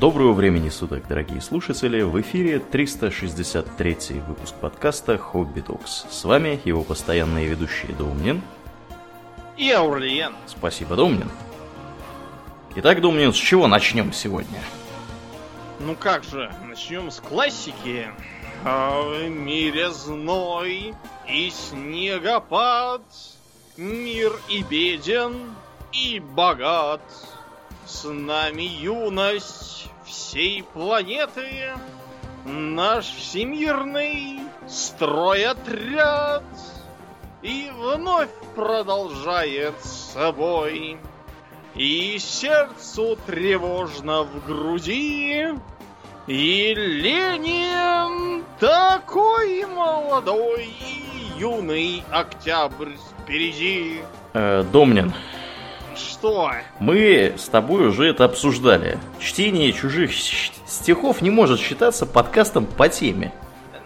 Доброго времени суток, дорогие слушатели! В эфире 363 выпуск подкаста «Хобби Токс». С вами его постоянные ведущие Домнин и Аурлиен. Спасибо, Домнин. Итак, Домнин, с чего начнем сегодня? Ну как же, начнем с классики. А в мире зной и снегопад, Мир и беден, и богат. С нами юность всей планеты, Наш всемирный стройотряд, И вновь продолжает собой. И сердцу тревожно в груди, и Ленин такой молодой и юный октябрь впереди. Э, Домнин, Что? мы с тобой уже это обсуждали. Чтение чужих стихов не может считаться подкастом по теме.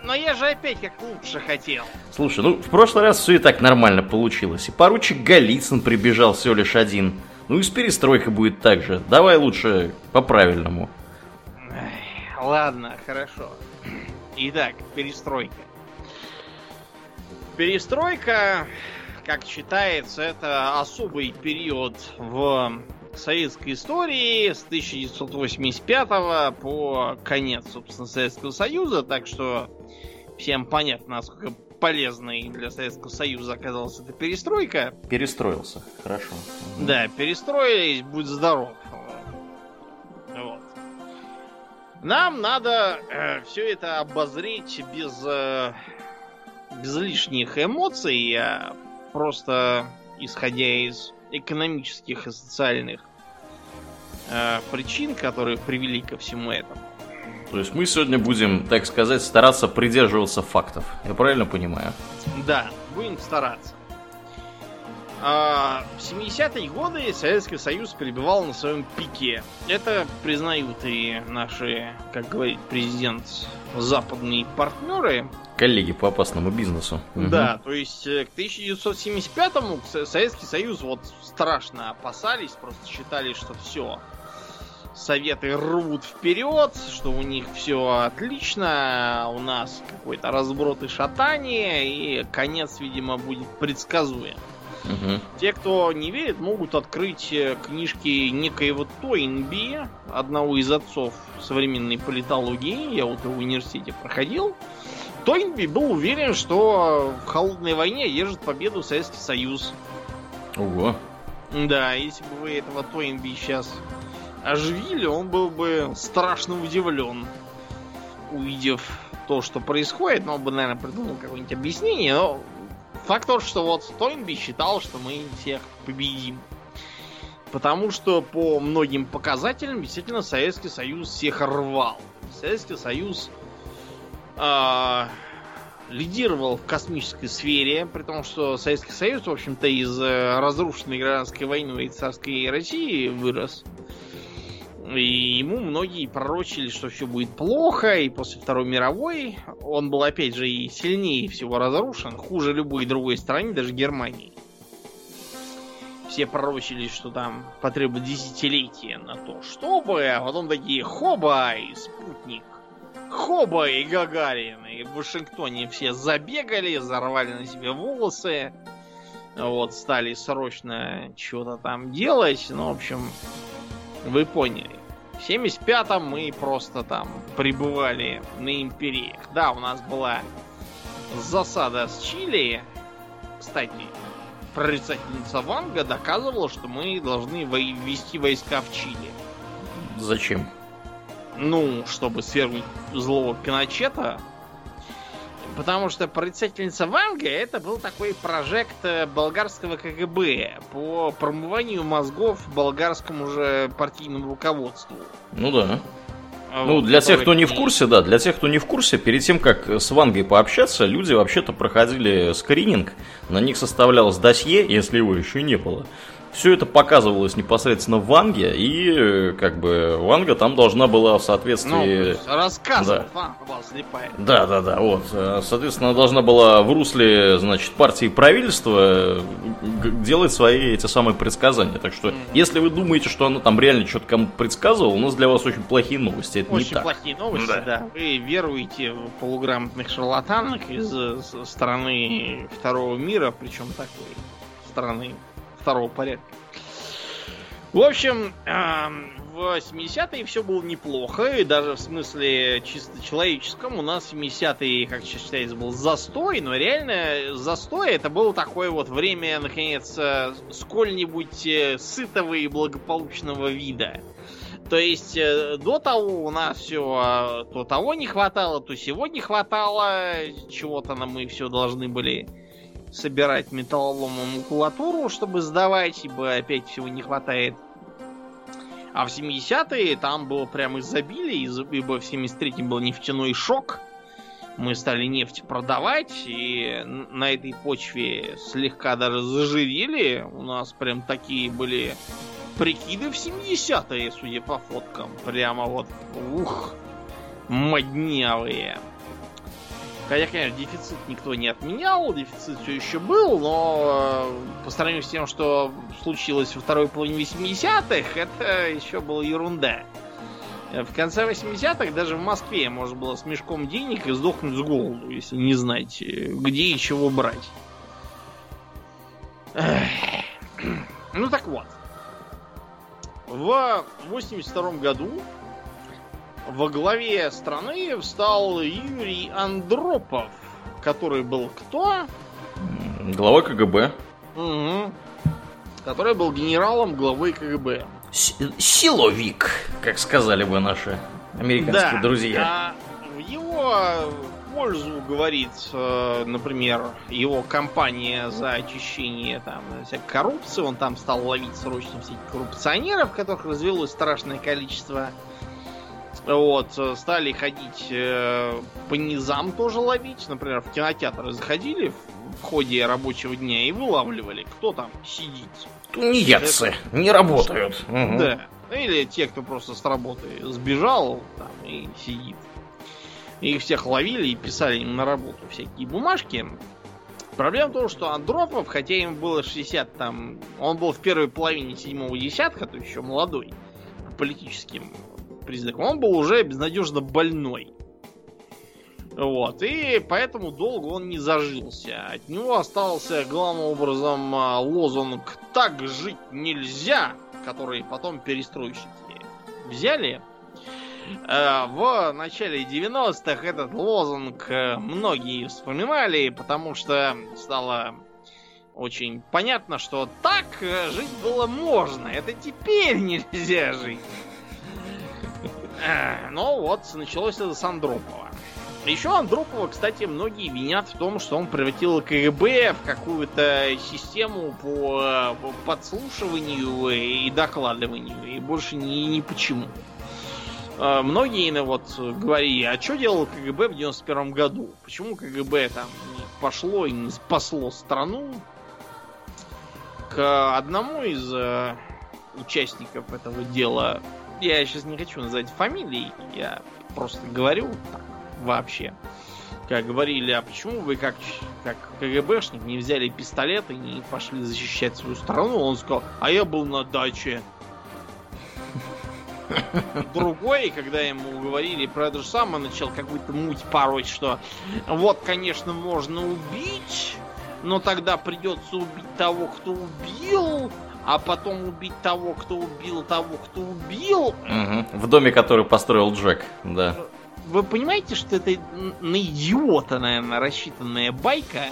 Но я же опять как лучше хотел. Слушай, ну в прошлый раз все и так нормально получилось. И поручик Голицын прибежал всего лишь один. Ну и с перестройкой будет так же. Давай лучше по-правильному. Ладно, хорошо. Итак, перестройка. Перестройка, как считается, это особый период в советской истории с 1985 по конец, собственно, Советского Союза, так что всем понятно, насколько полезной для Советского Союза оказалась эта перестройка. Перестроился. Хорошо. Да, перестроились, будь здоров. Вот. Нам надо все это обозреть без, э, без лишних эмоций, а просто исходя из экономических и социальных э, причин, которые привели ко всему этому. То есть мы сегодня будем, так сказать, стараться придерживаться фактов. Я правильно понимаю? Да, будем стараться. А, В 70-е годы Советский Союз пребывал на своем пике. Это признают и наши, как говорит президент, западные партнеры. Коллеги по опасному бизнесу. Да, то есть э, к 1975-му Со- Советский Союз вот страшно опасались, просто считали, что все. Советы рвут вперед, что у них все отлично, а у нас какой-то разброд и шатание, и конец, видимо, будет предсказуем. Мгм. Те, кто не верит, могут открыть э, книжки некоего Тойнби, одного из отцов современной политологии. Я вот в университете проходил. Тойнби был уверен, что в холодной войне держит победу Советский Союз. Ого. Да, если бы вы этого Тойнби сейчас оживили, он был бы страшно удивлен, увидев то, что происходит. Но он бы, наверное, придумал какое-нибудь объяснение. Но факт тот, что вот Тойнби считал, что мы всех победим. Потому что по многим показателям действительно Советский Союз всех рвал. Советский Союз а, лидировал в космической сфере, при том, что Советский Союз, в общем-то, из э, разрушенной гражданской войной и царской России вырос. И ему многие пророчили, что все будет плохо, и после Второй мировой он был, опять же, и сильнее всего разрушен, хуже любой другой стране, даже Германии. Все пророчили, что там потребует десятилетия на то, чтобы, а потом такие хоба и спутник. Хоба и Гагарин. И в Вашингтоне все забегали, зарвали на себе волосы. Вот, стали срочно что-то там делать. Ну, в общем, вы поняли. В 75-м мы просто там пребывали на империях. Да, у нас была засада с Чили. Кстати, прорицательница Ванга доказывала, что мы должны ввести войска в Чили. Зачем? Ну, чтобы свергнуть злого Пиночета. Потому что прорицательница Ванга это был такой прожект э, болгарского КГБ по промыванию мозгов болгарскому же партийному руководству. Ну да. А Ну, вот, для тех, кто не в курсе, да, для тех, кто не в курсе, перед тем, как с Вангой пообщаться, люди вообще-то проходили скрининг, на них составлялось досье, если его еще не было, все это показывалось непосредственно в Ванге, и как бы Ванга там должна была в соответствии... Ну, рассказывал, да. Слепая. Да, да, да, вот. Соответственно, она должна была в русле, значит, партии правительства делать свои эти самые предсказания. Так что, mm-hmm. если вы думаете, что она там реально что-то кому придсказывала, у нас для вас очень плохие новости. Это очень не так. плохие новости, да. да. Вы веруете в полуграмотных шарлатанок из страны второго мира, причем такой страны второго порядка. В общем, в 70-е все было неплохо, и даже в смысле чисто человеческом у нас 70-е, как считается, был застой, но реально застой это было такое вот время, наконец, э, сколь-нибудь э, сытого и благополучного вида. То есть э, до того у нас все то того не хватало, то сегодня хватало, чего-то нам мы все должны были собирать металлоломом макулатуру, чтобы сдавать, ибо опять всего не хватает. А в 70-е там было прям изобилие, ибо в 73-м был нефтяной шок. Мы стали нефть продавать, и на этой почве слегка даже зажирели. У нас прям такие были прикиды в 70-е, судя по фоткам. Прямо вот, ух, моднявые. Хотя, конечно, дефицит никто не отменял, дефицит все еще был, но э, по сравнению с тем, что случилось во второй половине 80-х, это еще была ерунда. В конце 80-х даже в Москве можно было с мешком денег и сдохнуть с голоду, если не знать, э, где и чего брать. Ну так вот. В 82 году во главе страны встал Юрий Андропов, который был кто? Глава КГБ. Угу. Который был генералом главы КГБ. С силовик, как сказали бы наши американские да, друзья. А в его пользу говорит, э, например, его кампания за очищение там всякой коррупции. Он там стал ловить срочно всяких коррупционеров, которых развелось страшное количество. Вот, э, стали ходить э, по низам тоже ловить. Например, в кинотеатры заходили в, в ходе рабочего дня и вылавливали, кто там сидит. Тунеядцы, Это... не работают. Угу. Да. Или те, кто просто с работы сбежал там и сидит. Их всех ловили и писали им на работу всякие бумажки. Проблема в том, что Андропов, хотя ему было 60 там, он был в первой половине седьмого десятка, то еще молодой, по политическим признаком. Он был уже безнадежно больной. Вот, и поэтому долго он не зажился. От него остался главным образом а, лозунг «Так жить нельзя», который потом перестройщики взяли. Э, в начале 90-х этот лозунг э, многие вспоминали, потому что стало очень понятно, что так э, жить было можно. Это теперь нельзя жить. Ну вот, началось это с Андропова. Еще Андропова, кстати, многие винят в том, что он превратил КГБ в какую-то систему по подслушиванию и докладыванию, и больше ни, ни почему. А, многие ну, вот говорили, а что делал КГБ в 91 году? Почему КГБ там не пошло и не спасло страну? К одному из э, участников этого дела я сейчас не хочу называть фамилии, я просто говорю так, вообще. Как говорили, а почему вы как, как КГБшник не взяли пистолет и не пошли защищать свою страну? Он сказал, а я был на даче. Другой, когда ему говорили про это же самое, начал какую-то муть пороть, что вот, конечно, можно убить, но тогда придется убить того, кто убил, а потом убить того, кто убил того, кто убил. Угу. В доме, который построил Джек, да. Вы понимаете, что это на идиота, наверное, рассчитанная байка?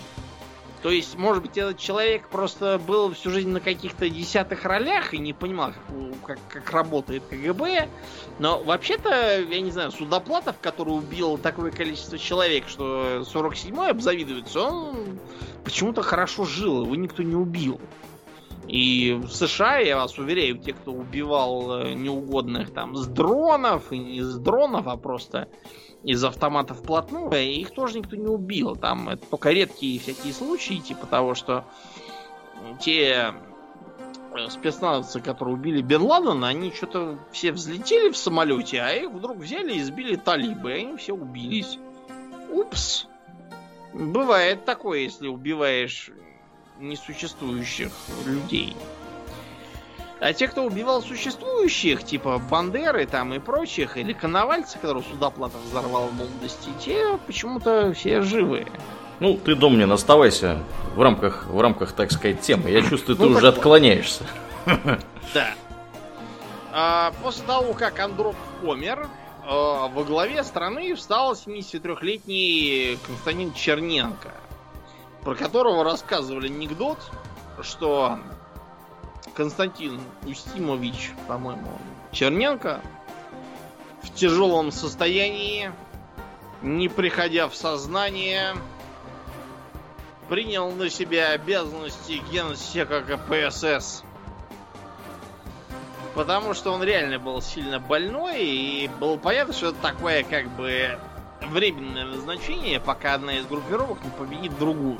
То есть, может быть, этот человек просто был всю жизнь на каких-то десятых ролях и не понимал, как, как, как работает КГБ. Но вообще-то, я не знаю, Судоплатов, который убил такое количество человек, что 47-й обзавидуется, он почему-то хорошо жил, его никто не убил. И в США, я вас уверяю, те, кто убивал э, неугодных там с дронов, и не с дронов, а просто из автоматов вплотную, их тоже никто не убил. Там это только редкие всякие случаи, типа того, что те спецназовцы, которые убили Бен Ладена, они что-то все взлетели в самолете, а их вдруг взяли и сбили талибы, и они все убились. Упс. Бывает такое, если убиваешь несуществующих людей. А те, кто убивал существующих, типа Бандеры там и прочих, или Коновальца, которого Судоплатов взорвал в молодости, те почему-то все живые. Ну, ты, Домнин, оставайся в рамках, в рамках, так сказать, темы. Я чувствую, ты ну, уже отклоняешься. Да. А, после того, как Андроп помер, а, во главе страны встал 73-летний Константин Черненко, про которого рассказывали анекдот, что Константин Устимович, по-моему, Черненко в тяжелом состоянии, не приходя в сознание, принял на себя обязанности генсека КПСС. Потому что он реально был сильно больной, и было понятно, что это такое как бы временное назначение, пока одна из группировок не победит другую.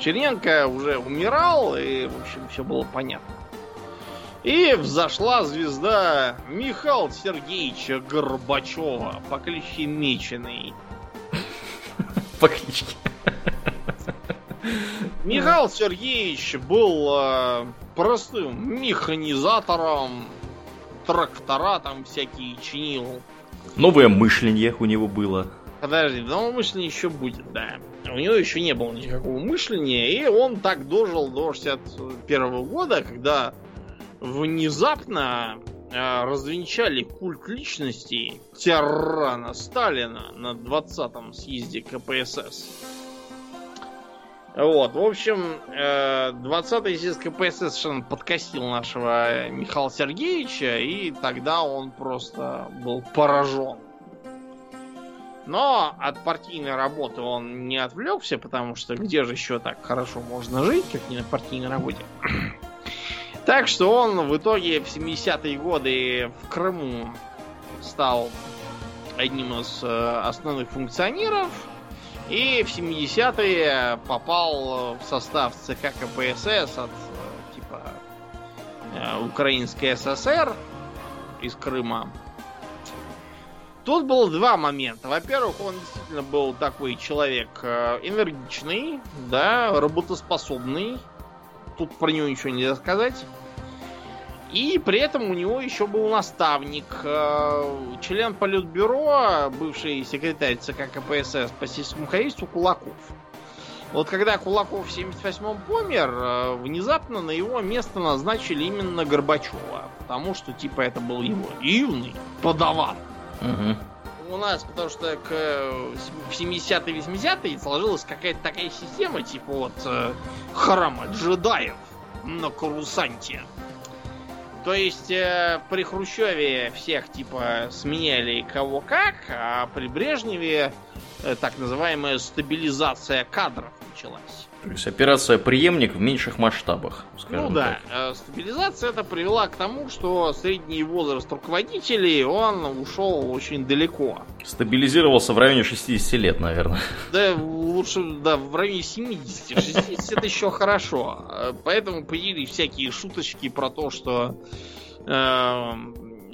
Черненко уже умирал, и, в общем, все было понятно. И взошла звезда Михаила Сергеевича Горбачева по кличке Меченый. По кличке. Михаил Сергеевич был э, простым механизатором, трактора там всякие чинил. Новое мышление у него было. Подожди, новое мышление еще будет, да. У него еще не было никакого мышления, и он так дожил до 61 года, когда внезапно э, развенчали культ личности тирана Сталина на 20-м съезде КПСС. Вот, в общем, 20-й э, съезд КПСС совершенно подкосил нашего Михаила Сергеевича, и тогда он просто был поражен. Но от партийной работы он не отвлекся, потому что где же еще так хорошо можно жить, как не на партийной работе. Так что он в итоге в 70-е годы в Крыму стал одним из э, основных функционеров и в 70-е попал в состав ЦК КПСС от типа э, Украинской ССР из Крыма. Тут было два момента. Во-первых, он действительно был такой человек э, энергичный, да, работоспособный. Тут про него ничего нельзя сказать. И при этом у него еще был наставник, э, член Политбюро, бывший секретарь ЦК КПСС по сельскому хозяйству Кулаков. Вот когда Кулаков в 78-м помер, э, внезапно на его место назначили именно Горбачева. Потому что, типа, это был его юный подаван. У нас, потому что к, в 70-е 80-е сложилась какая-то такая система, типа вот э, храма джедаев на Карусанте. То есть э, при Хрущеве всех типа сменяли кого как, а при Брежневе э, так называемая стабилизация кадров началась. То есть операция преемник в меньших масштабах, Ну да, так. Э, стабилизация это привела к тому, что средний возраст руководителей, он ушел очень далеко. Стабилизировался в районе 60 лет, наверное. Да, лучше, да, в районе 70. 60 это еще хорошо. Э, поэтому появились всякие шуточки про то, что э,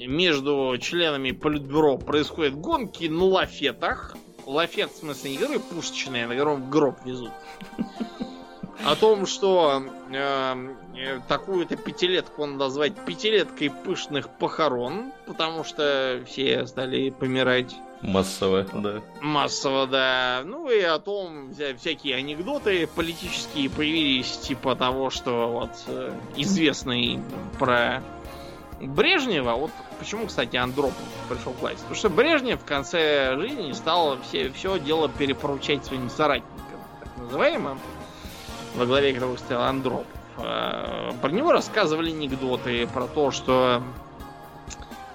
между членами Политбюро происходят гонки на лафетах. Лафет, в смысле, не герой пушечные, а на котором гроб везут о том, что эм, э, такую-то пятилетку он назвать пятилеткой пышных похорон, потому что все стали помирать. Массово, да. Массово, да. Ну и о том, всякие анекдоты политические появились, типа того, что вот э, известный про Брежнева, вот почему, кстати, Андропов пришел к власти. Потому что Брежнев в конце жизни стал все, все дело перепоручать своим соратникам, так называемым во главе которого стоял Андропов. Э, про него рассказывали анекдоты про то, что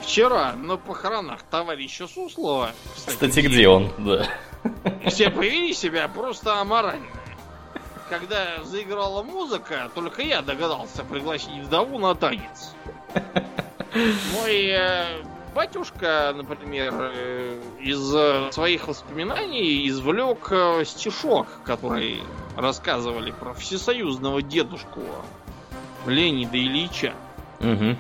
вчера на похоронах товарища Суслова... Кстати, кстати где он? Да. Все повели себя просто аморально. Когда заиграла музыка, только я догадался пригласить вдову на танец. Мой э, батюшка, например, э, из э, своих воспоминаний извлек э, стишок, который рассказывали про всесоюзного дедушку Леонида Ильича. Угу.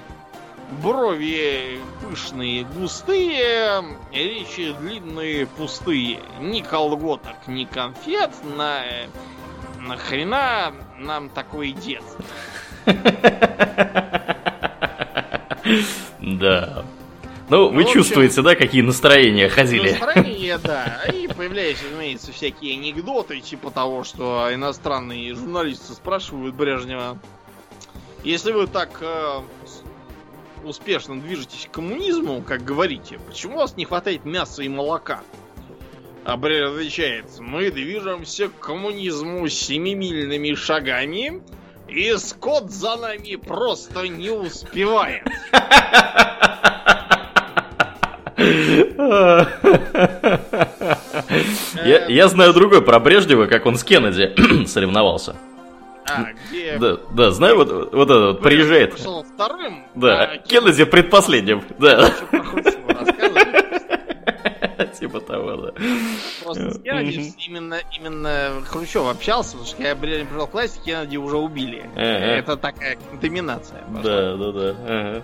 Брови пышные, густые, речи длинные, пустые. Ни колготок, ни конфет, на... Нахрена нам такой дед? Да. Ну, вы В общем, чувствуете, да, какие настроения ходили? Настроение, да. И появляются, разумеется, всякие анекдоты, типа того, что иностранные журналисты спрашивают Брежнева, если вы так э, успешно движетесь к коммунизму, как говорите, почему у вас не хватает мяса и молока? А Брежнев отвечает, мы движемся к коммунизму семимильными шагами, и скот за нами просто не успевает. Я, я знаю другой про Брежнева, как он с Кеннеди соревновался. А, где Да, да, знаю, вот, вот этот вот, приезжает. Вторым. Да, а Кеннеди предпоследним. Да, Кеннеди про Хрущева рассказывает. типа того, да. Просто с Кеннеди именно, именно Хрущев общался, потому что когда Брежнев пришел к власти, Кеннеди уже убили. Ага. Это такая пошла. Да, да, да.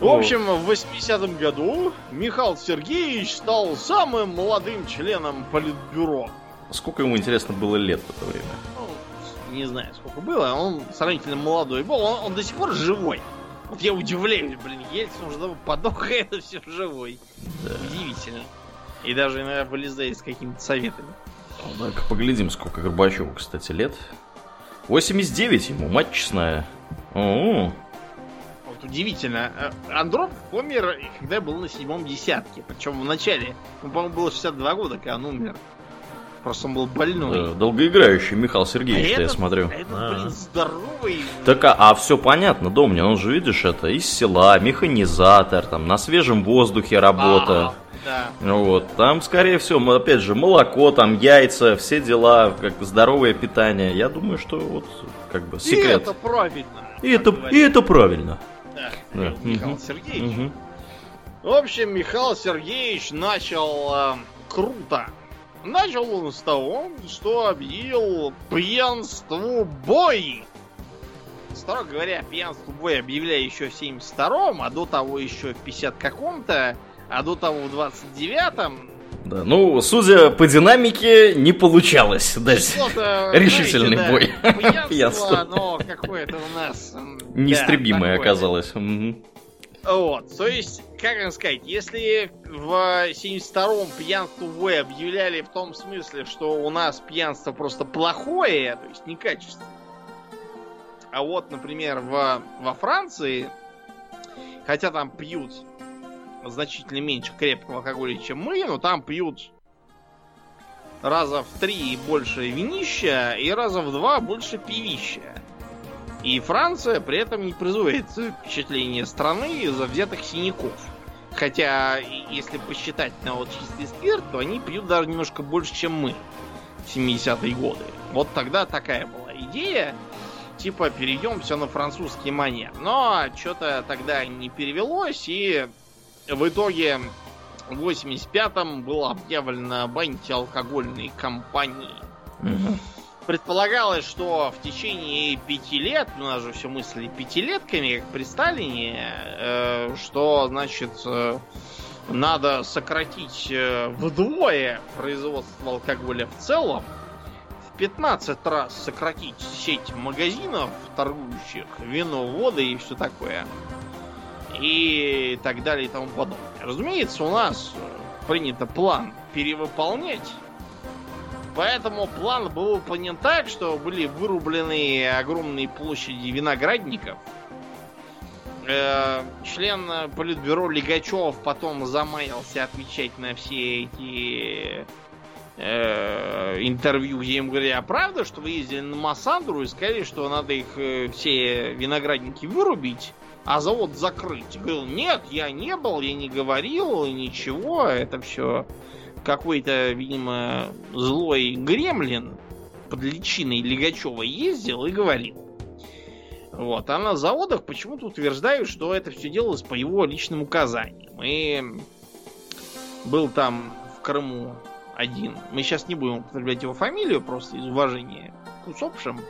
В общем, в 80-м году Михаил Сергеевич стал самым молодым членом Политбюро. Сколько ему, интересно, было лет в это время? Ну, не знаю, сколько было, он сравнительно молодой был, он, он до сих пор живой. Вот я удивляюсь, блин, Ельцин уже подох, а это все живой. Удивительно. И даже иногда вылезает с какими-то советами. Так, поглядим, сколько Горбачеву, кстати, лет. 89 ему, мать честная. О, Вот удивительно. Э, Андроп помер, когда был на седьмом десятке. Причем в начале. Ему, по-моему, было 62 года, когда он умер. Просто он был больной. да, долгоиграющий Михаил А Сергеевич, я этот- смотрю. а этот, А. блин, здоровый. Так, а, а все понятно, Домнин, он же, видишь, это из села, механизатор, там, на свежем воздухе работа. А, Да. Ну Вот, там, скорее всего, опять же, молоко, там, яйца, все дела, как здоровое питание. Я думаю, что вот, как бы, И секрет. это правильно. И это, и это правильно. Да, Да. Михаил. Сергеевич. Мгм. В общем, Михаил Сергеевич начал э, круто. Начал он с того, что объявил пьянству бой. Строго говоря, пьянству бой объявляли еще в 72-м, а до того еще в 50 каком-то, а до того в 29-м. Да, ну, судя по динамике, не получалось дать Что-то, решительный знаете, бой. да, Пьянство, Пьянство. но какое-то у нас... да, неистребимое такое. оказалось. Вот, то есть, как вам сказать, если в 72-м пьянство в объявляли в том смысле, что у нас пьянство просто плохое, то есть некачественное, а вот, например, в, во Франции, хотя там пьют значительно меньше крепкого алкоголя, чем мы, но там пьют раза в три больше винища и раза в два больше пивища. И Франция при этом не производит впечатление страны из-за взятых синяков. Хотя, если посчитать на вот чистый спирт, то они пьют даже немножко больше, чем мы в 70-е годы. Вот тогда такая была идея. Типа, перейдем все на французский манер. Но что-то тогда не перевелось, и в итоге в 85-м было объявлено об антиалкогольной кампании. Мгм. Предполагалось, что в течение пяти лет, у нас же все мысли пятилетками, как при Сталине, э, что, значит, э, надо сократить э, вдвое производство алкоголя в целом, в 15 раз сократить сеть магазинов, торгующих вино, воды и все такое, и так далее и тому подобное. Разумеется, у нас э, принято план перевыполнять, Поэтому план был выполнен так, что были вырублены огромные площади виноградников. Э, Член политбюро Лигачев потом замаялся отвечать на все эти э, интервью, где им говорили, а правда, что вы ездили на Массандру и сказали, что надо их все виноградники вырубить, а завод закрыть? Говорил, нет, я не был, я не говорил, ничего, это все какой-то, видимо, злой гремлин под личиной Лигачева ездил и говорил. Вот. А на заводах почему-то утверждают, что это все делалось по его личным указаниям. И был там в Крыму один. Мы сейчас не будем употреблять его фамилию, просто из уважения к усопшим.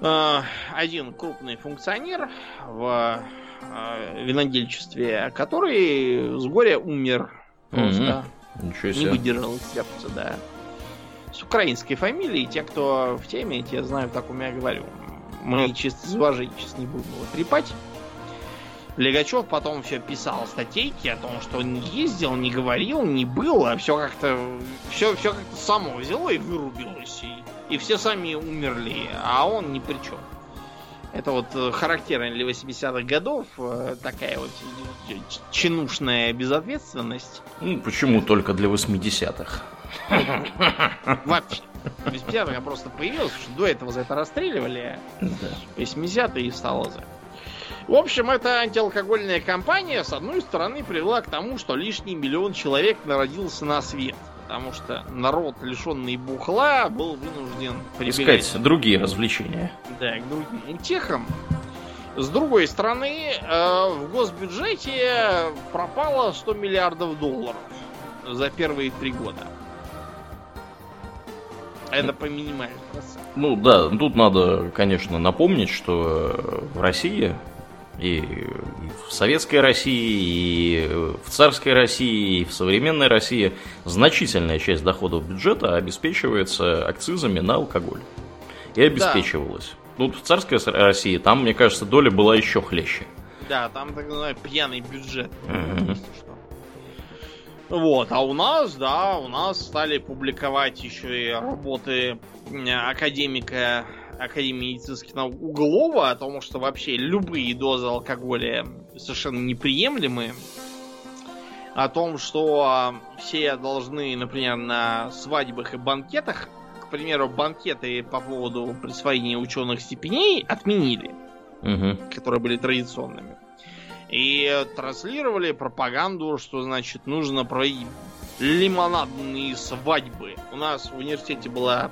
Э, один крупный функционер в э, винодельчестве, который с горя умер. Просто Ничего не себе. выдержал сердце, да. С украинской фамилией, те, кто в теме, те знают, о ком я говорю. Мы чисто из уважения сейчас не будем его трепать. Легачев потом все писал статейки о том, что он не ездил, не говорил, не был, а все как-то все, все как-то само взяло и вырубилось. И, и все сами умерли, а он ни при чем. Это вот э, характерно для 80-х годов, э, такая вот ч- чинушная безответственность. Ну, почему только для 80-х? Вообще. В 80-х я просто появился, что до этого за это расстреливали, а 80-е и стало за. В общем, эта антиалкогольная кампания, с одной стороны, привела к тому, что лишний миллион человек народился на свет. Потому что народ, лишенный бухла, был вынужден прибегать Искать другие развлечения. да, к другим утехам. С другой стороны, э, в госбюджете пропало 100 миллиардов долларов за первые три года. Это по минимальному проценту. Ну да, тут надо, конечно, напомнить, что в России и в советской России, и в царской России, и в современной России значительная часть доходов бюджета обеспечивается акцизами на алкоголь. И обеспечивалась. Ну, в царской России там, мне кажется, доля была еще хлеще. Да, там так называемый пьяный бюджет. Вот, а у нас, да, у нас стали публиковать еще и работы академика Академии медицинских наук Углова о том, что вообще любые дозы алкоголя совершенно неприемлемы. О том, что а, все должны, например, на свадьбах и банкетах, к примеру, банкеты по поводу присвоения ученых степеней отменили Мгм. которые были традиционными. И транслировали пропаганду, что, значит, нужно проводить лимонадные свадьбы. У нас в университете была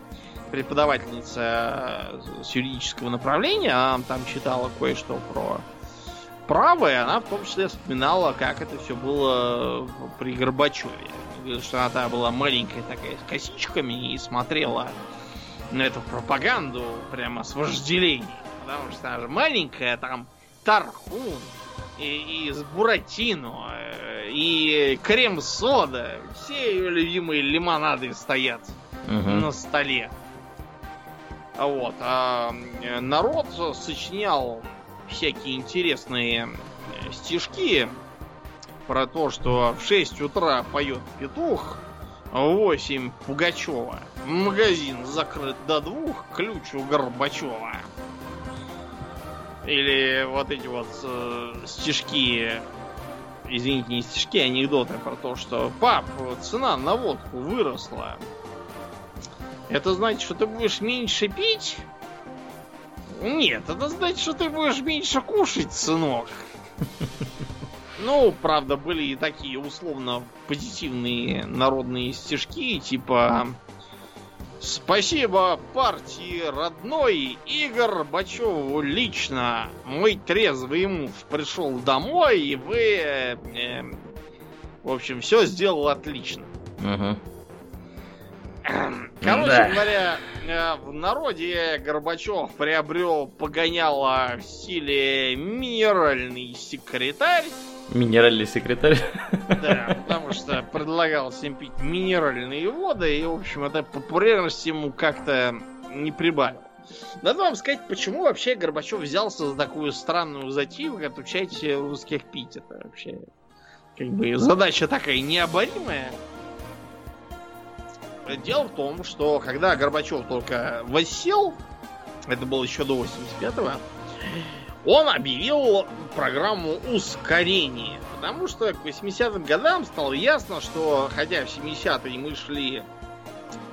преподавательница с юридического направления, она нам там читала кое-что про право, и она в том числе вспоминала, как это все было при Горбачеве. Что она тогда была маленькая такая с косичками и смотрела на эту пропаганду прямо с вожделением. Потому что она же маленькая, там тархун, и, и с буратино, э, и крем-сода. Все ее любимые лимонады стоят Мгм. на столе. А Вот. А народ сочинял всякие интересные э, стишки про то, что в 6 утра поет петух, в 8 Пугачева. Магазин закрыт до двух, ключ у Горбачева. Или вот эти вот э, стишки, извините, не стишки, а анекдоты про то, что пап, цена на водку выросла. Это значит, что ты будешь меньше пить? Нет, это значит, что ты будешь меньше кушать, сынок. Ну, правда, были и такие условно позитивные народные стишки, типа Спасибо партии родной и Горбачеву лично. Мой трезвый муж пришел домой, и вы, э, в общем, все сделал отлично. Мгм. Короче Да. говоря, э, в народе Горбачев приобрел погоняло в стиле минеральный секретарь. Минеральный секретарь. Да, потому что предлагал всем пить минеральные воды, и, в общем, это популярность ему как-то не прибавил. Надо вам сказать, почему вообще Горбачев взялся за такую странную затею, как отучать русских пить. Это вообще как бы задача такая необоримая. Дело в том, что когда Горбачев только воссел, это было еще до 85-го, он объявил программу ускорения. Потому что к 80-м годам стало ясно, что хотя в 70-е мы шли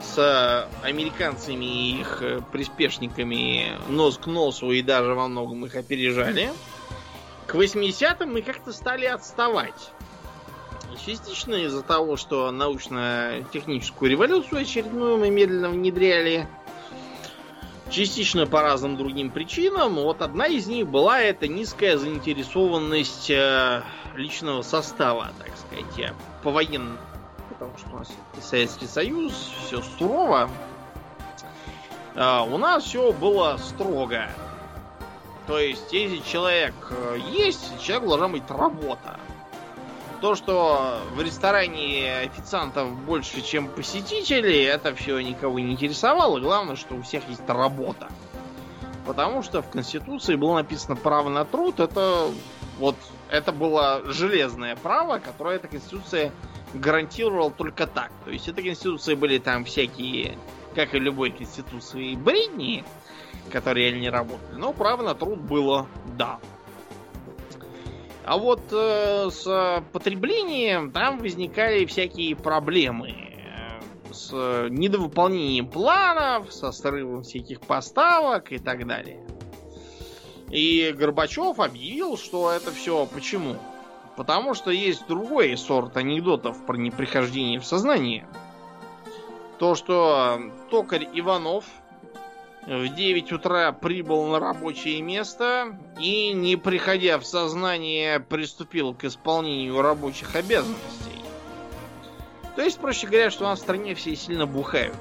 с американцами и их приспешниками нос к носу и даже во многом их опережали, к 80-м мы как-то стали отставать. Частично из-за того, что научно-техническую революцию очередную мы медленно внедряли. Частично по разным другим причинам. Вот одна из них была это низкая заинтересованность э, личного состава, так сказать, я по военному. Потому что у нас Советский Союз, все сурово. А, у нас все было строго. То есть, если человек э, есть, человек должна быть работа. То, что в ресторане официантов больше, чем посетителей, это все никого не интересовало. Главное, что у всех есть работа. Потому что в Конституции было написано право на труд. Это вот это было железное право, которое эта Конституция гарантировала только так. То есть этой Конституции были там всякие, как и любой Конституции, бредни, которые не работали. Но право на труд было, да. А вот э, с потреблением там возникали всякие проблемы э, с недовыполнением планов, со срывом всяких поставок и так далее. И Горбачев объявил, что это все почему? Потому что есть другой сорт анекдотов про неприхождение в сознание. То, что токарь Иванов в 9 утра прибыл на рабочее место и, не приходя в сознание, приступил к исполнению рабочих обязанностей. То есть, проще говоря, что у нас в стране все сильно бухают.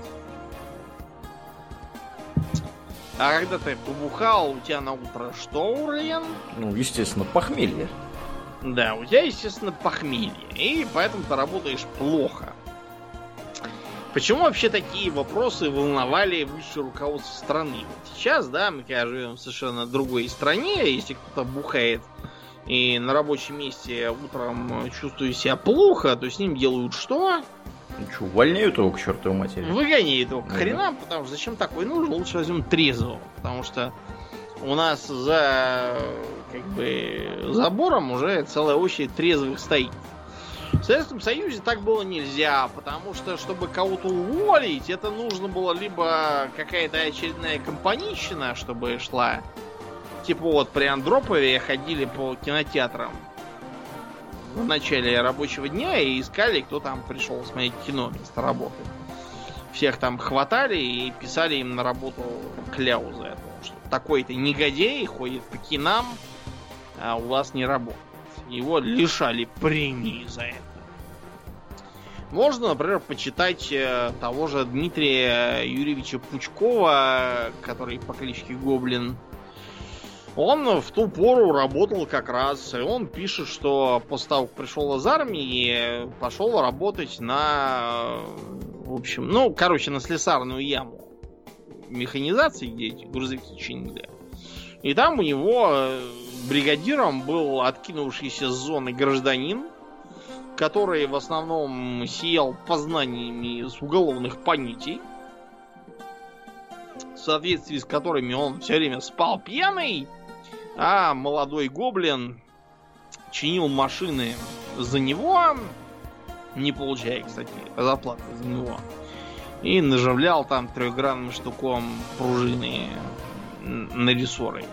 А когда ты побухал, у тебя на утро что, Урлен? Ну, естественно, похмелье. Да, у тебя, естественно, похмелье. И поэтому ты работаешь плохо. Почему вообще такие вопросы волновали высшее руководство страны? Вот сейчас, да, мы когда живем в совершенно другой стране, если кто-то бухает и на рабочем месте утром чувствует себя плохо, то с ним делают что? Ну что, увольняют его к чертовой матери? Выгоняют его к хренам, потому что зачем такой нужен? Лучше возьмем трезвого, потому что у нас за как бы забором уже целая очередь трезвых стоит. В Советском Союзе так было нельзя, потому что, чтобы кого-то уволить, это нужно было либо какая-то очередная компанийщина, чтобы шла. Типа вот при Андропове ходили по кинотеатрам в начале рабочего дня и искали, кто там пришел смотреть кино вместо работы. Всех там хватали и писали им на работу кляузы это. Что такой-то негодяй ходит по кинам, а у вас не работает. Его лишали премии за это. Можно, например, почитать э, того же Дмитрия Юрьевича Пучкова, который по кличке Гоблин. Он в ту пору работал как раз, и он пишет, что после того, как пришел из армии, пошел работать на, в общем, ну, короче, на слесарную яму механизации, где эти грузовики чинили. И там у него э, бригадиром был откинувшийся с зоны гражданин, который в основном сиял познаниями с уголовных понятий, в соответствии с которыми он все время спал пьяный, а молодой гоблин чинил машины за него, не получая, кстати, зарплаты за него, и наживлял там трехгранным штуком пружины на рессоры.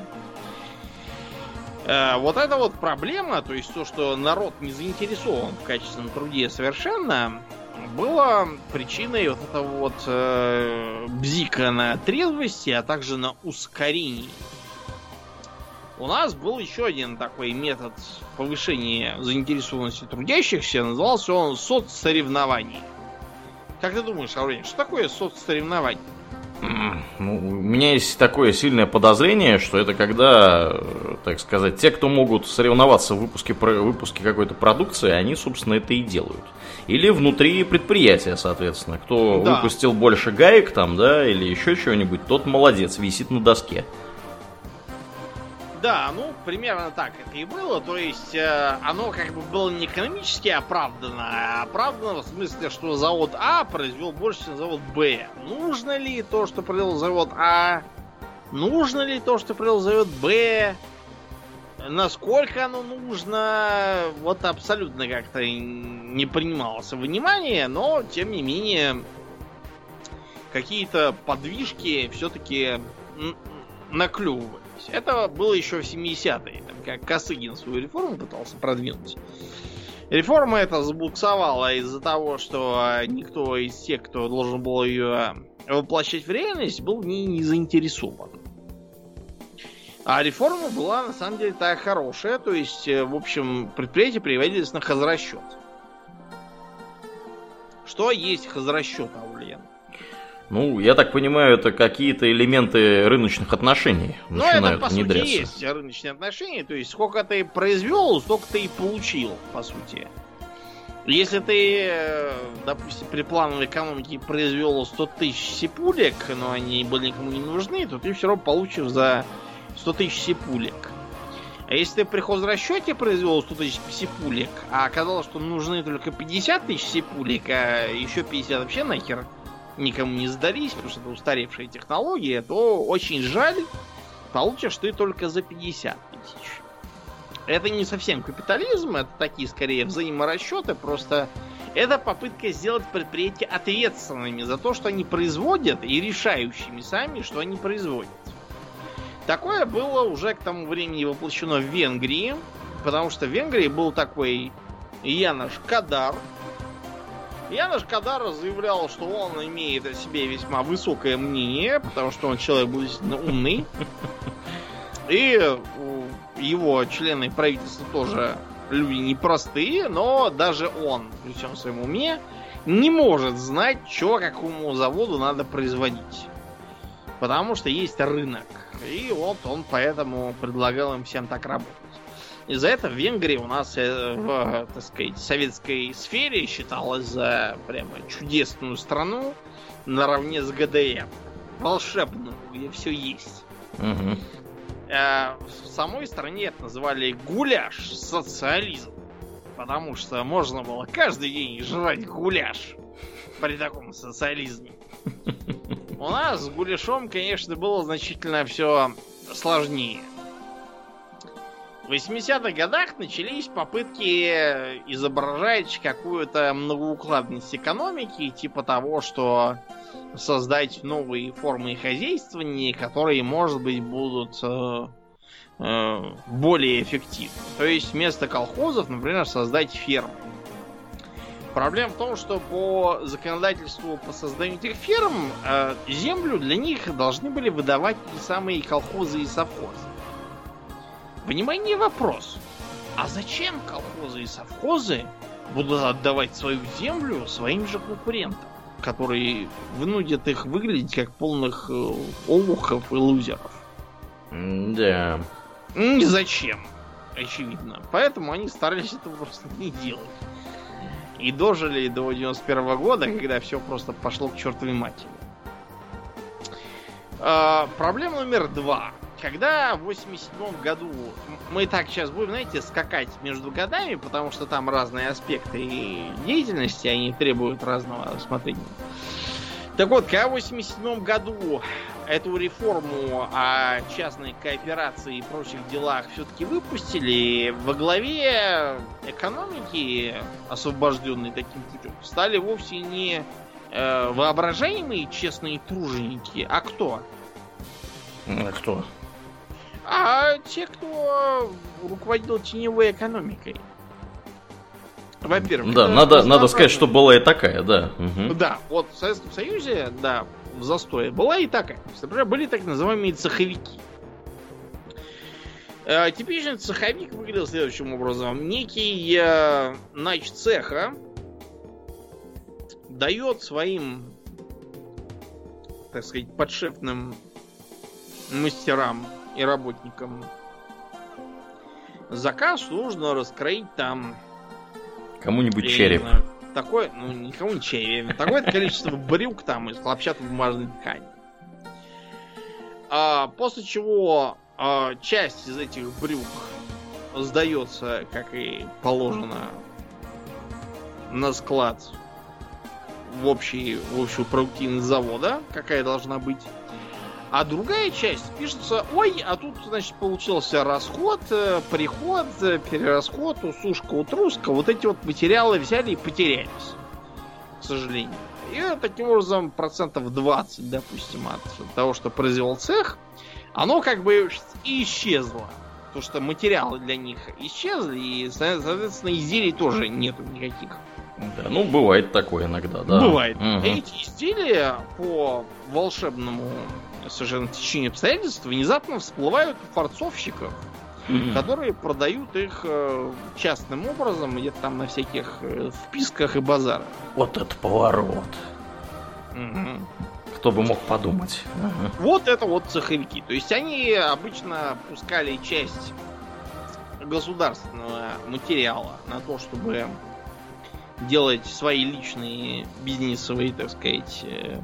Э, вот это вот проблема, то есть то, что народ не заинтересован в качественном труде совершенно, было причиной вот этого вот э, бзика на трезвости, а также на ускорении. У нас был еще один такой метод повышения заинтересованности трудящихся, назывался он соцсоревнование. Как ты думаешь, Аурелий, что такое соцсоревнование? Ну, у меня есть такое сильное подозрение, что это когда, так сказать, те, кто могут соревноваться в выпуске, выпуске какой-то продукции, они, собственно, это и делают. Или внутри предприятия, соответственно. Кто да. выпустил больше гаек там, да, или еще чего-нибудь, тот молодец, висит на доске. Да, ну, примерно так это и было. То есть, э, оно как бы было не экономически оправдано, а оправдано в смысле, что завод А произвел больше, чем завод Б. Нужно ли то, что произвел завод А? Нужно ли то, что произвел завод Б? Насколько оно нужно, вот абсолютно как-то не принималось внимание, но, тем не менее, какие-то подвижки все-таки наклювывали. Это было еще в 70-е, как Косыгин свою реформу пытался продвинуть. Реформа эта забуксовала из-за того, что никто из тех, кто должен был ее воплощать в реальность, был в не заинтересован. А реформа была на самом деле такая хорошая, то есть, в общем, предприятия приводились на хозрасчет. Что есть хозрасчет, Аульен? Ну, я так понимаю, это какие-то элементы рыночных отношений Ну, это, по сути, есть рыночные отношения. То есть, сколько ты произвел, столько ты и получил, по сути. Если ты, э, допустим, при плановой экономике произвел 100 тысяч сипулек, но они были никому не нужны, то ты все равно получишь за 100 тысяч сипулек. А если ты при хозрасчете произвел 100 тысяч сипулек, а оказалось, что нужны только 50 тысяч сипулек, а еще 50 вообще нахер никому не сдались, потому что это устаревшая технология, то очень жаль, получишь ты только за 50 тысяч. Это не совсем капитализм, это такие скорее взаиморасчеты, просто это попытка сделать предприятия ответственными за то, что они производят, и решающими сами, что они производят. Такое было уже к тому времени воплощено в Венгрии, потому что в Венгрии был такой Янош Кадар, Янош Кадар заявлял, что он имеет о себе весьма высокое мнение, потому что он человек действительно умный. И его члены правительства тоже люди непростые, но даже он, при всем своем уме, не может знать, что какому заводу надо производить. Потому что есть рынок. И вот он поэтому предлагал им всем так работать. И за это в Венгрии у нас э, в, так сказать, советской сфере считалось за прямо чудесную страну наравне с ГДР. Волшебную, где все есть. Угу. В самой стране это называли гуляш социализм. Потому что можно было каждый день жрать гуляш при таком социализме. У нас с гуляшом, конечно, было значительно все сложнее. В 80-х годах начались попытки изображать какую-то многоукладность экономики, типа того, что создать новые формы хозяйствования, которые, может быть, будут э, э, более эффективны. То есть вместо колхозов, например, создать фермы. Проблема в том, что по законодательству по созданию этих ферм э, землю для них должны были выдавать и самые колхозы и совхозы. Внимание, вопрос. А зачем колхозы и совхозы будут отдавать свою землю своим же конкурентам, которые вынудят их выглядеть как полных э, олухов и лузеров? Да. Не зачем, очевидно. Поэтому они старались это просто не делать. И дожили до 91 года, когда все просто пошло к чертовой матери. А, проблема номер два когда в 87 году мы так сейчас будем, знаете, скакать между годами, потому что там разные аспекты и деятельности, они требуют разного рассмотрения. Так вот, когда в 87 году эту реформу о частной кооперации и прочих делах все-таки выпустили, во главе экономики, освобожденной таким путем, стали вовсе не э, воображаемые честные труженики, а кто? А кто? А те, кто руководил теневой экономикой. Во-первых, да, надо, надо сказать, что была и такая, да. Угу. Да, вот в Советском Союзе, да, в застое была и такая. Например, были так называемые цеховики. Э, типичный цеховик выглядел следующим образом. Некий э, нач цеха дает своим, так сказать, подшефным мастерам и работникам заказ нужно раскроить там... Кому-нибудь череп. Такое, ну, никому не череп. Такое количество брюк там из хлопчатобумажной ткани. А, после чего а, часть из этих брюк сдается, как и положено, на склад в, общий, в общую продуктивность завода, какая должна быть. А другая часть пишется, ой, а тут, значит, получился расход, э, приход, э, перерасход, усушка, утруска. Вот эти вот материалы взяли и потерялись, к сожалению. И таким образом процентов 20, допустим, от того, что произвел цех, оно как бы и исчезло. Потому что материалы для них исчезли, и, соответственно, изделий тоже нету никаких. Да, ну бывает такое иногда, да. Бывает. Угу. Эти изделия по волшебному совершенно течение обстоятельств внезапно всплывают у форцовщиков, mm-hmm. которые продают их э, частным образом, где-то там на всяких э, вписках и базарах. Вот это поворот. Угу. Кто бы мог подумать. Ага. Вот это вот цеховики. То есть они обычно пускали часть государственного материала на то, чтобы делать свои личные бизнесовые, так сказать, э,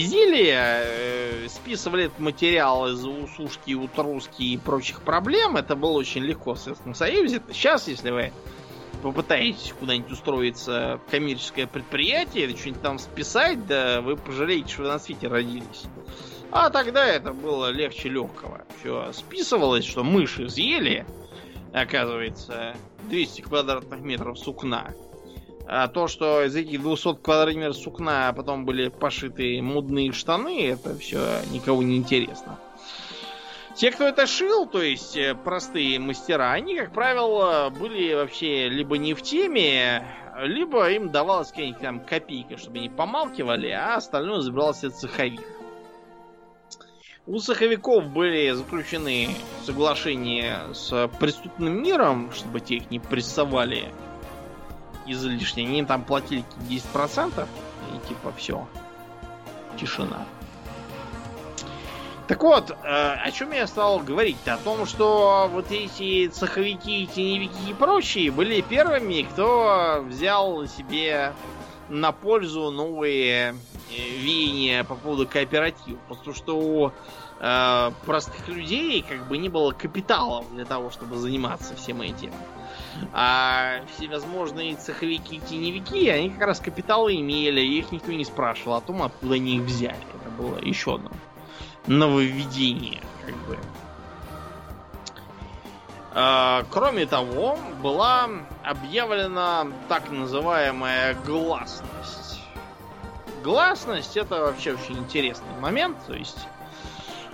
изделия, э, списывали этот материал из усушки, утруски и прочих проблем. Это было очень легко в Советском Союзе. Сейчас, если вы попытаетесь куда-нибудь устроиться в коммерческое предприятие или что-нибудь там списать, да вы пожалеете, что вы на свете родились. А тогда это было легче легкого. Все списывалось, что мыши съели, оказывается, 200 квадратных метров сукна. А то, что из этих 200 квадратных сукна потом были пошиты мудные штаны, это все никого не интересно. Те, кто это шил, то есть э, простые мастера, они, как правило, были вообще либо не в теме, либо им давалась какая-нибудь там копейка, чтобы они помалкивали, а остальное забирался цеховик. У цеховиков были заключены соглашения с преступным миром, чтобы те их не прессовали излишне. Они там платили 10% и типа все. Тишина. Так вот, э, о чем я стал говорить-то? О том, что вот эти цеховики, теневики и прочие были первыми, кто взял себе на пользу новые э, веяния по поводу кооператива. Потому что у э, простых людей как бы не было капиталов для того, чтобы заниматься всем этим. А всевозможные цеховики и теневики, они как раз капиталы имели, их никто не спрашивал о том, откуда они их взяли. Это было еще одно нововведение, как бы. А, кроме того, была объявлена так называемая гласность. Гласность это вообще очень интересный момент, то есть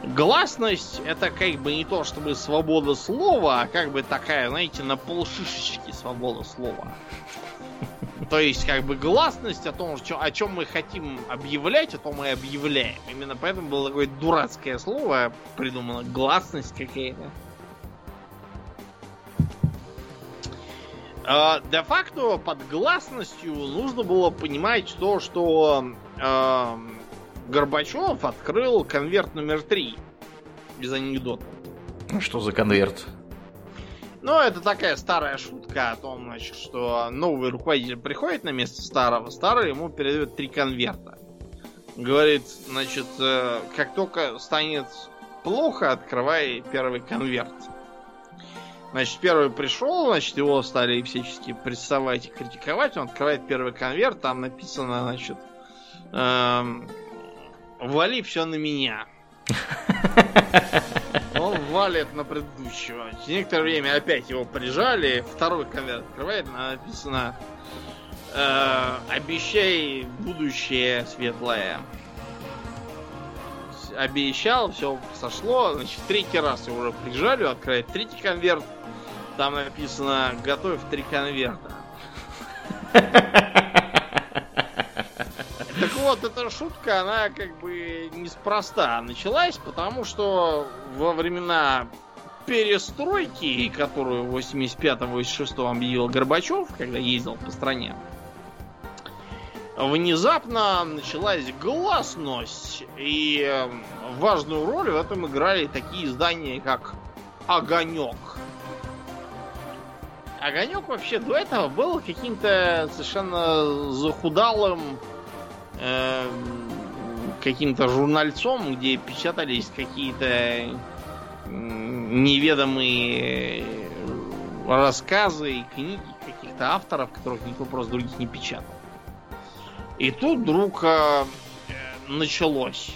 гласность это как бы не то чтобы свобода слова, а как бы такая, знаете, на полшишечки свобода слова. То есть, как бы гласность о том, о чем мы хотим объявлять, о том мы объявляем. Именно поэтому было такое дурацкое слово придумано. Гласность какая-то. Uh, де-факто под гласностью нужно было понимать то, что uh, Горбачев открыл конверт номер три. Без анекдота. Что за конверт? Ну, это такая старая шутка о том, значит, что новый руководитель приходит на место старого, старый ему передает три конверта. Говорит, значит, э, как только станет плохо, открывай первый конверт. Значит, первый пришел, значит, его стали всячески прессовать и критиковать. Он открывает первый конверт, там написано, значит, эм, вали все на меня. Он валит на предыдущего. Через некоторое время опять его прижали. Второй конверт открывает, написано э, «Обещай будущее светлое». Обещал, все сошло. Значит, третий раз его уже прижали, открывает третий конверт. Там написано «Готовь три конверта». Вот, эта шутка, она как бы неспроста началась, потому что во времена перестройки, которую в 85-86 объявил Горбачев, когда ездил по стране, внезапно началась гласность, и эм, важную роль в этом играли такие издания, как «Огонек». Огонек вообще до этого был каким-то совершенно захудалым Эм, каким-то журнальцом, где печатались какие-то неведомые рассказы и книги каких-то авторов, которых никто просто других не печатал. И тут вдруг э, началось.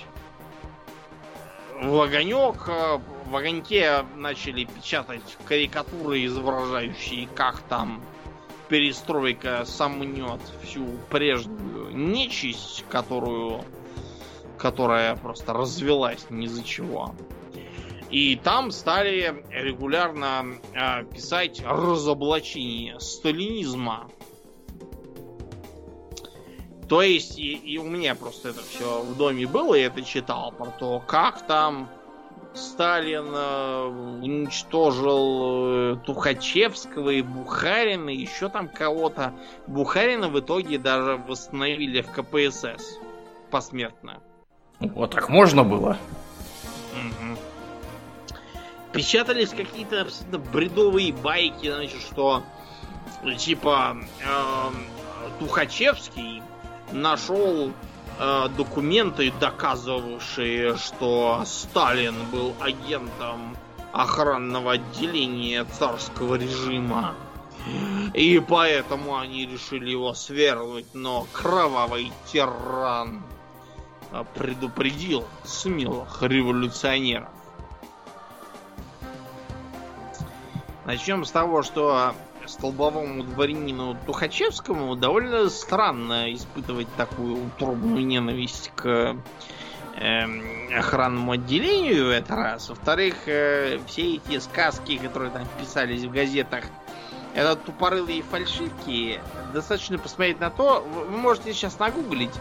В огонек, э, в огоньке начали печатать карикатуры, изображающие, как там перестройка сомнет всю прежнюю нечисть, которую которая просто развелась ни за чего. И там стали регулярно э, писать разоблачение сталинизма. То есть, и, и у меня просто это все в доме было, я это читал про то, как там Сталин э, уничтожил э, Тухачевского и Бухарина, еще там кого-то. Бухарина в итоге даже восстановили в КПСС. посмертно. Вот так можно было? Угу. Печатались какие-то абсолютно бредовые байки, значит, что типа э, Тухачевский нашел э, документы, доказывавшие, что Сталин был агентом охранного отделения царского режима. И поэтому они решили его свергнуть, но кровавый тиран предупредил смелых революционеров. Начнем с того, что столбовому дворянину Тухачевскому довольно странно испытывать такую утробную ненависть к э, охранному отделению, это раз. Во-вторых, э, все эти сказки, которые там писались в газетах, это тупорылые фальшивки. Достаточно посмотреть на то, вы можете сейчас нагуглить,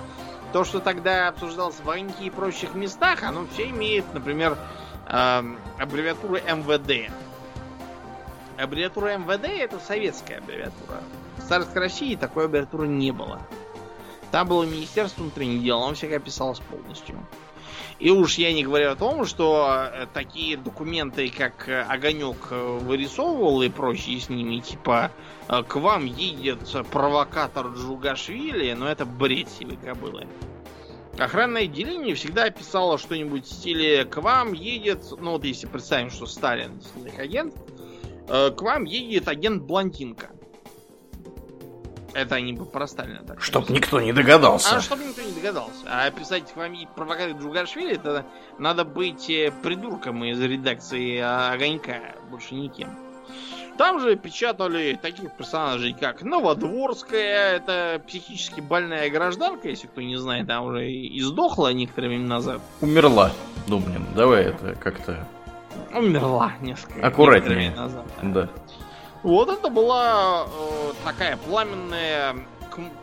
то, что тогда обсуждалось в Ваньке и прочих местах, оно все имеет, например, э, аббревиатуру МВД. Аббревиатура МВД это советская аббревиатура. В Царской России такой аббревиатуры не было. Там было Министерство внутренних дел, оно всегда писалось полностью. И уж я не говорю о том, что э, такие документы, как э, Огонек э, вырисовывал и прочие с ними, типа к вам едет провокатор Джугашвили, но это бред себе кобылы. Охранное отделение всегда писало что-нибудь в стиле к вам едет, ну вот если представим, что Сталин агент, к вам едет агент Блондинка. Это они бы про Сталина так. Чтоб никто не догадался. А чтоб никто не догадался. А писать к вам провокатор Джугашвили, это надо быть э, придурком из редакции Огонька, больше никем. Там же печатали таких персонажей, как Новодворская, это психически больная гражданка, если кто не знает, она уже и сдохла некоторое время назад. Умерла. Думаем, давай это как-то... Умерла несколько. Аккуратнее. назад. Да. Вот это была э, такая пламенная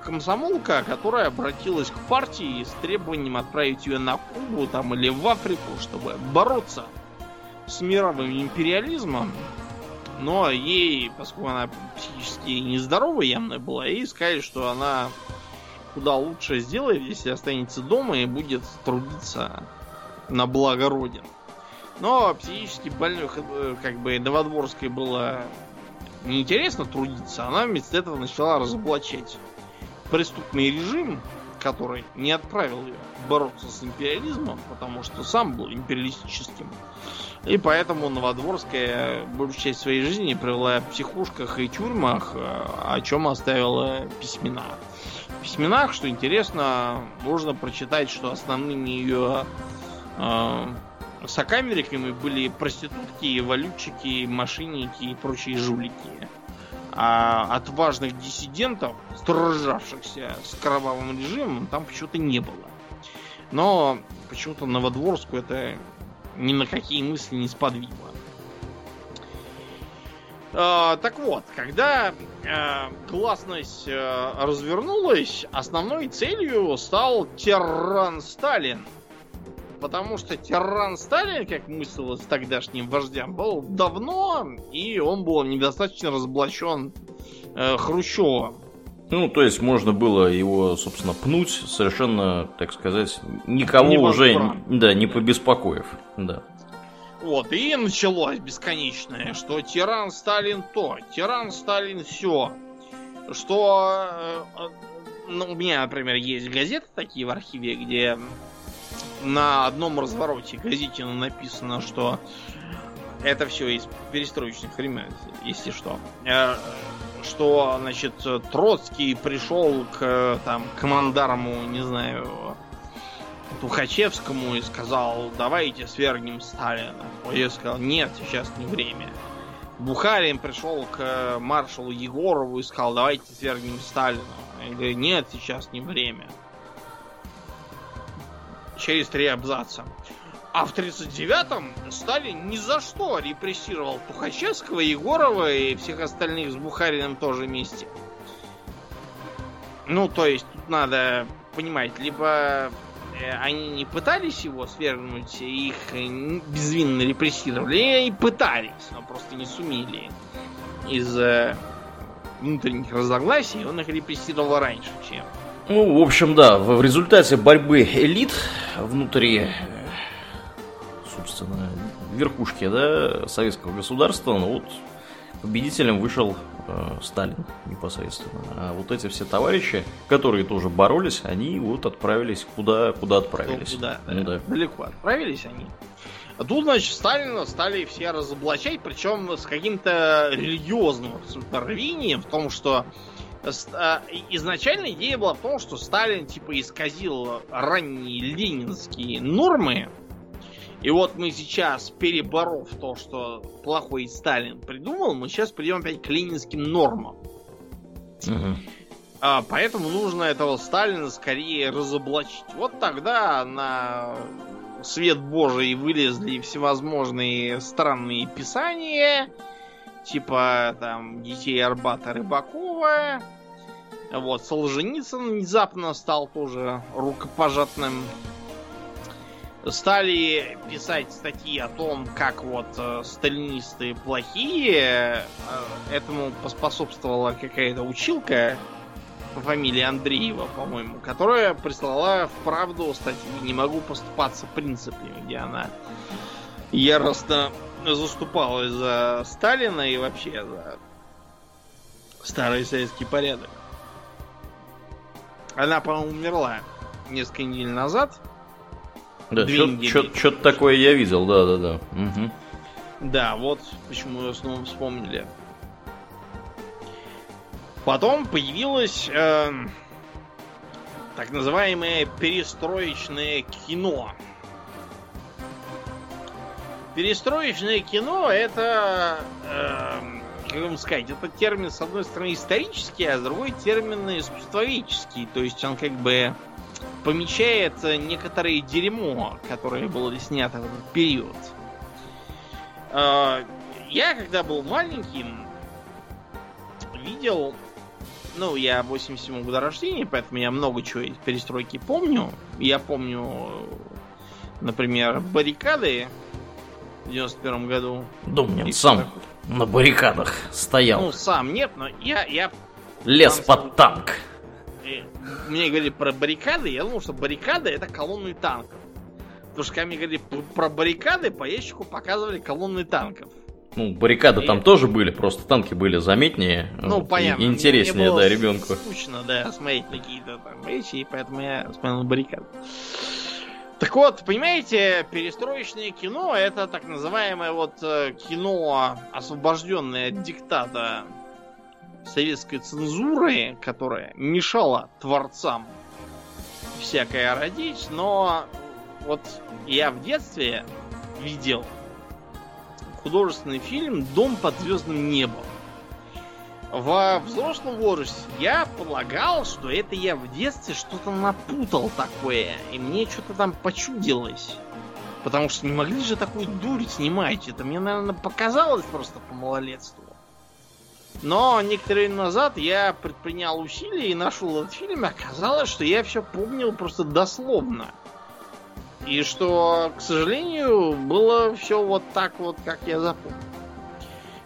комсомолка, которая обратилась к партии с требованием отправить ее на Кубу там или в Африку, чтобы бороться с мировым империализмом. Но ей, поскольку она психически нездорова явно была, ей сказали, что она куда лучше сделает, если останется дома и будет трудиться на благо Родины. Но психически больной, э, как бы, Новодворской было неинтересно трудиться, она вместо этого начала разоблачать преступный режим, который не отправил ее бороться с империализмом, потому что сам был империалистическим. И поэтому Новодворская большую часть своей жизни провела в психушках и тюрьмах, э, о чем оставила письмена. В письменах, что интересно, можно прочитать, что основными ее э, сокамериками были проститутки, валютчики, мошенники и прочие жулики. А отважных диссидентов, сражавшихся с кровавым режимом, там почему-то не было. Но почему-то Новодворскую это ни на какие мысли не сподвигло. А, так вот, когда а, гласность а, развернулась, основной целью стал тиран Сталин – Потому что тиран Сталин, как мыслилось тогдашним вождям, был давно, и он был недостаточно разоблачен э, Хрущевым. Ну, то есть можно было его, собственно, пнуть совершенно, так сказать, никого не уже да, не побеспокоив. Да. Вот, и началось бесконечное, что тиран Сталин то, тиран Сталин все. Что э, э, ну, у меня, например, есть газеты такие в архиве, где на одном развороте газетина написано, что это все из перестроечных времен, если что. Э, что, значит, Троцкий пришел к там командарму, не знаю, Тухачевскому и сказал, давайте свергнем Сталина. Он сказал, нет, сейчас не время. Бухарин пришел к маршалу Егорову и сказал, давайте свергнем Сталина. Я говорю, нет, сейчас не время через три абзаца. А в 39-м Сталин ни за что репрессировал Тухачевского, Егорова и всех остальных с Бухариным тоже вместе. Ну, то есть, тут надо понимать, либо э, они не пытались его свергнуть, их безвинно репрессировали, и пытались, но просто не сумели. Из-за внутренних разногласий он их репрессировал раньше, чем Ну, в общем, да, в результате борьбы элит внутри, собственно, верхушки, да, советского государства, ну вот победителем вышел э, Сталин непосредственно. А вот эти все товарищи, которые тоже боролись, они вот отправились куда, куда отправились. Ну, куда, ну, да. Далеко отправились они. А тут, значит, Сталина стали все разоблачать, причем с каким-то религиозным рвением в том, что изначально идея была в том, что Сталин типа исказил ранние ленинские нормы, и вот мы сейчас, переборов то, что плохой Сталин придумал, мы сейчас придем опять к ленинским нормам. Угу. А, поэтому нужно этого Сталина скорее разоблачить. Вот тогда на свет Божий вылезли всевозможные странные писания, типа там детей Арбата Рыбакова. Вот, Солженицын внезапно стал тоже рукопожатным стали писать статьи о том, как вот э, сталинисты плохие. Э, этому поспособствовала какая-то училка по фамилии Андреева, по-моему, которая прислала в правду статью «Не могу поступаться принципами», где она яростно заступалась за Сталина и вообще за старый советский порядок. Она, по-моему, умерла несколько недель назад. Да, что-то такое я видел, да, да, да. Угу. Да, вот почему ее снова вспомнили. Потом появилось э, так называемое перестроечное кино. Перестроечное кино это, э, как вам сказать, это термин с одной стороны исторический, а с другой термин искусствоведческий. То есть он как бы помечает некоторое дерьмо, которое было снято в этот период. А, я, когда был маленьким, видел... Ну, я 87 года рождения, поэтому я много чего из перестройки помню. Я помню, например, баррикады в 91 году. Думнин сам такой. на баррикадах стоял. Ну, сам нет, но я... я Лез под танк мне говорили про баррикады, я думал, что баррикады это колонны танков. Потому что когда мне говорили про баррикады, по ящику показывали колонны танков. Ну, баррикады и... там тоже были, просто танки были заметнее. Ну, понятно. И интереснее, да, ребенку. Скучно, да, смотреть какие-то там вещи, и поэтому я смотрел на баррикады. Так вот, понимаете, перестроечное кино это так называемое вот э, кино, освобожденное от диктата советской цензуры, которая мешала творцам всякое родить, но вот я в детстве видел художественный фильм «Дом под звездным небом». Во взрослом возрасте я полагал, что это я в детстве что-то напутал такое, и мне что-то там почудилось. Потому что не могли же такую дурь снимать. Это мне, наверное, показалось просто по малолетству. Но некоторое время назад я предпринял усилия и нашел этот фильм, и оказалось, что я все помнил просто дословно. И что, к сожалению, было все вот так вот, как я запомнил.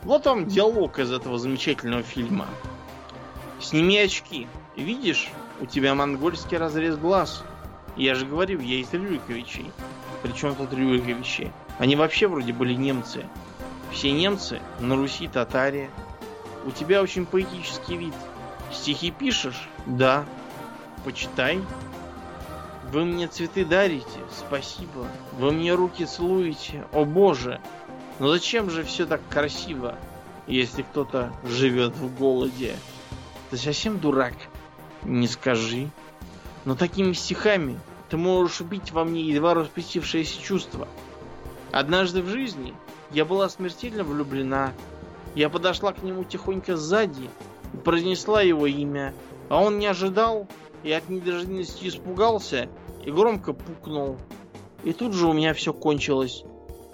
Вот вам диалог из этого замечательного фильма. Сними очки. Видишь, у тебя монгольский разрез глаз. Я же говорю, я из Рюриковичей. Причем тут Рюриковичи? Они вообще вроде были немцы. Все немцы на Руси татаре, у тебя очень поэтический вид. Стихи пишешь? Да. Почитай. Вы мне цветы дарите? Спасибо. Вы мне руки целуете? О боже! Но зачем же все так красиво, если кто-то живет в голоде? Ты совсем дурак? Не скажи. Но такими стихами ты можешь убить во мне едва распустившееся чувство. Однажды в жизни я была смертельно влюблена я подошла к нему тихонько сзади и произнесла его имя, а он не ожидал и от неожиданности испугался и громко пукнул. И тут же у меня все кончилось.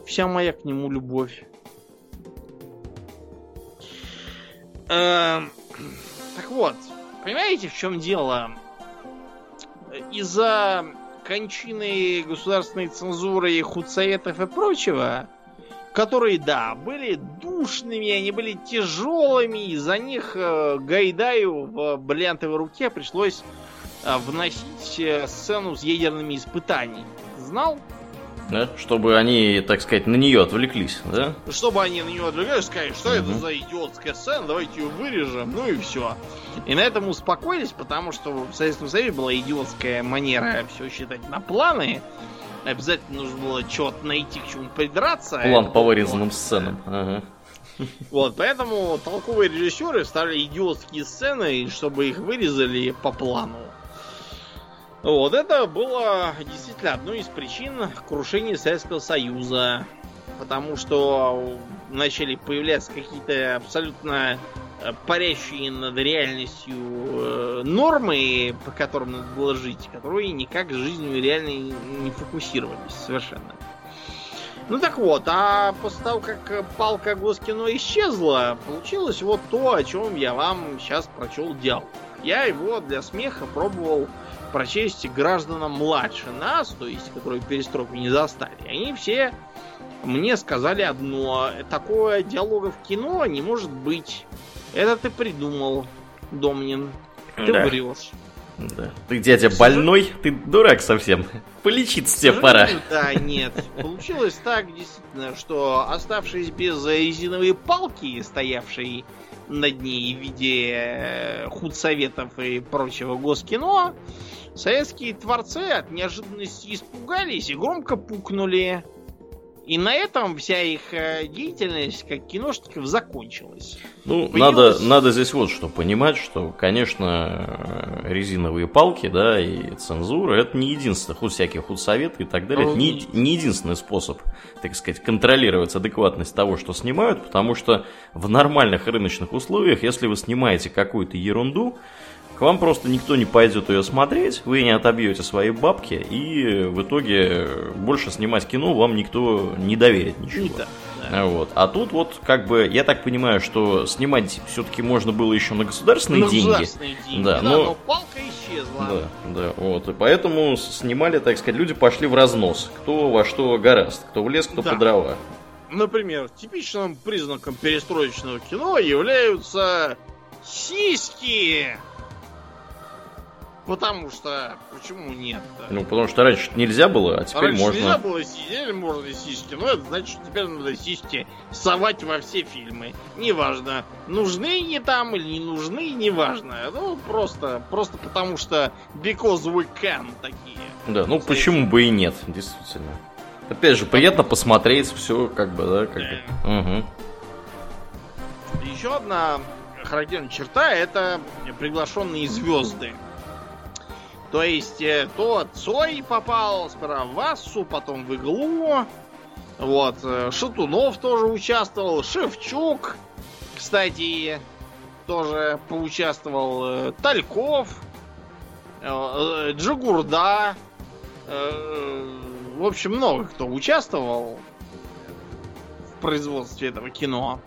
Вся моя к нему любовь. Эм, так вот, понимаете, в чем дело? Из-за кончины государственной цензуры, худсоветов и прочего, которые, да, были душными, они были тяжелыми, и за них э, Гайдаю в бриллиантовой руке пришлось вносить сцену с ядерными испытаниями. Знал? Да? Чтобы они, так сказать, на нее отвлеклись, да? Чтобы они на нее отвлеклись, сказать, что угу. это за идиотская сцена, давайте ее вырежем, ну и все. И на этом успокоились, потому что в Советском Союзе была идиотская манера все считать на планы. Обязательно нужно было что-то найти, к чему придраться. План по вырезанным сценам. Ага. Вот, поэтому толковые режиссеры вставили идиотские сцены, чтобы их вырезали по плану. Вот это было действительно одной из причин крушения Советского Союза. Потому что начали появляться какие-то абсолютно э, парящие над реальностью э, нормы, по которым надо было жить, которые никак с жизнью реально не фокусировались совершенно. Ну так вот, а после того, как палка Госкино исчезла, получилось вот то, о чем я вам сейчас прочел диалог. Я его для смеха пробовал прочесть гражданам младше нас, то есть, которые перестройку не застали. Они все мне сказали одно. Такое диалога в кино не может быть. Это ты придумал, Домнин. Ты да. врешь. Да. Ты дядя больной, ты дурак совсем. Полечиться тебе пора. Да, нет. Получилось так, действительно, что оставшись без резиновой палки, стоявшей над ней в виде э, худсоветов и прочего госкино, советские творцы от неожиданности испугались и громко пукнули. И на этом вся их э, деятельность как киношников закончилась. Ну, надо, надо здесь вот что понимать, что, конечно, э, резиновые палки, да, и цензура, это не единственное, худ всякие худсоветы и так далее, это не, не единственный способ, так сказать, контролировать адекватность того, что снимают, потому что в нормальных рыночных условиях, если вы снимаете какую-то ерунду, к вам просто никто не пойдет ее смотреть, вы не отобьете свои бабки, и в итоге больше снимать кино вам никто не доверит ничего. Не да, да. Вот. А тут вот, как бы, я так понимаю, что снимать все-таки можно было еще на государственные на деньги. деньги. Да, да но... но палка исчезла. Да, да, вот. И поэтому снимали, так сказать, люди пошли в разнос. Кто во что гораст, кто в лес, кто да. по дрова. Например, типичным признаком перестроечного кино являются сиськи. Потому что почему нет? -то? Ну, потому что раньше нельзя было, а теперь раньше можно. нельзя было сидели, можно сиськи. Но это значит, что теперь надо сиськи совать во все фильмы. Неважно, нужны они там или не нужны, неважно. Ну, просто, просто потому что because we can такие. Да, ну почему бы и нет, действительно. Опять же, приятно посмотреть все, как бы, да, как да. бы. Угу. Еще одна характерная черта это приглашенные звезды. То есть э, то Цой попал сперва в Вассу, потом в Иглу. Вот, э, Шатунов тоже участвовал, Шевчук, кстати, тоже поучаствовал, э, Тальков, Джигурда. В общем, много кто участвовал в производстве этого кино.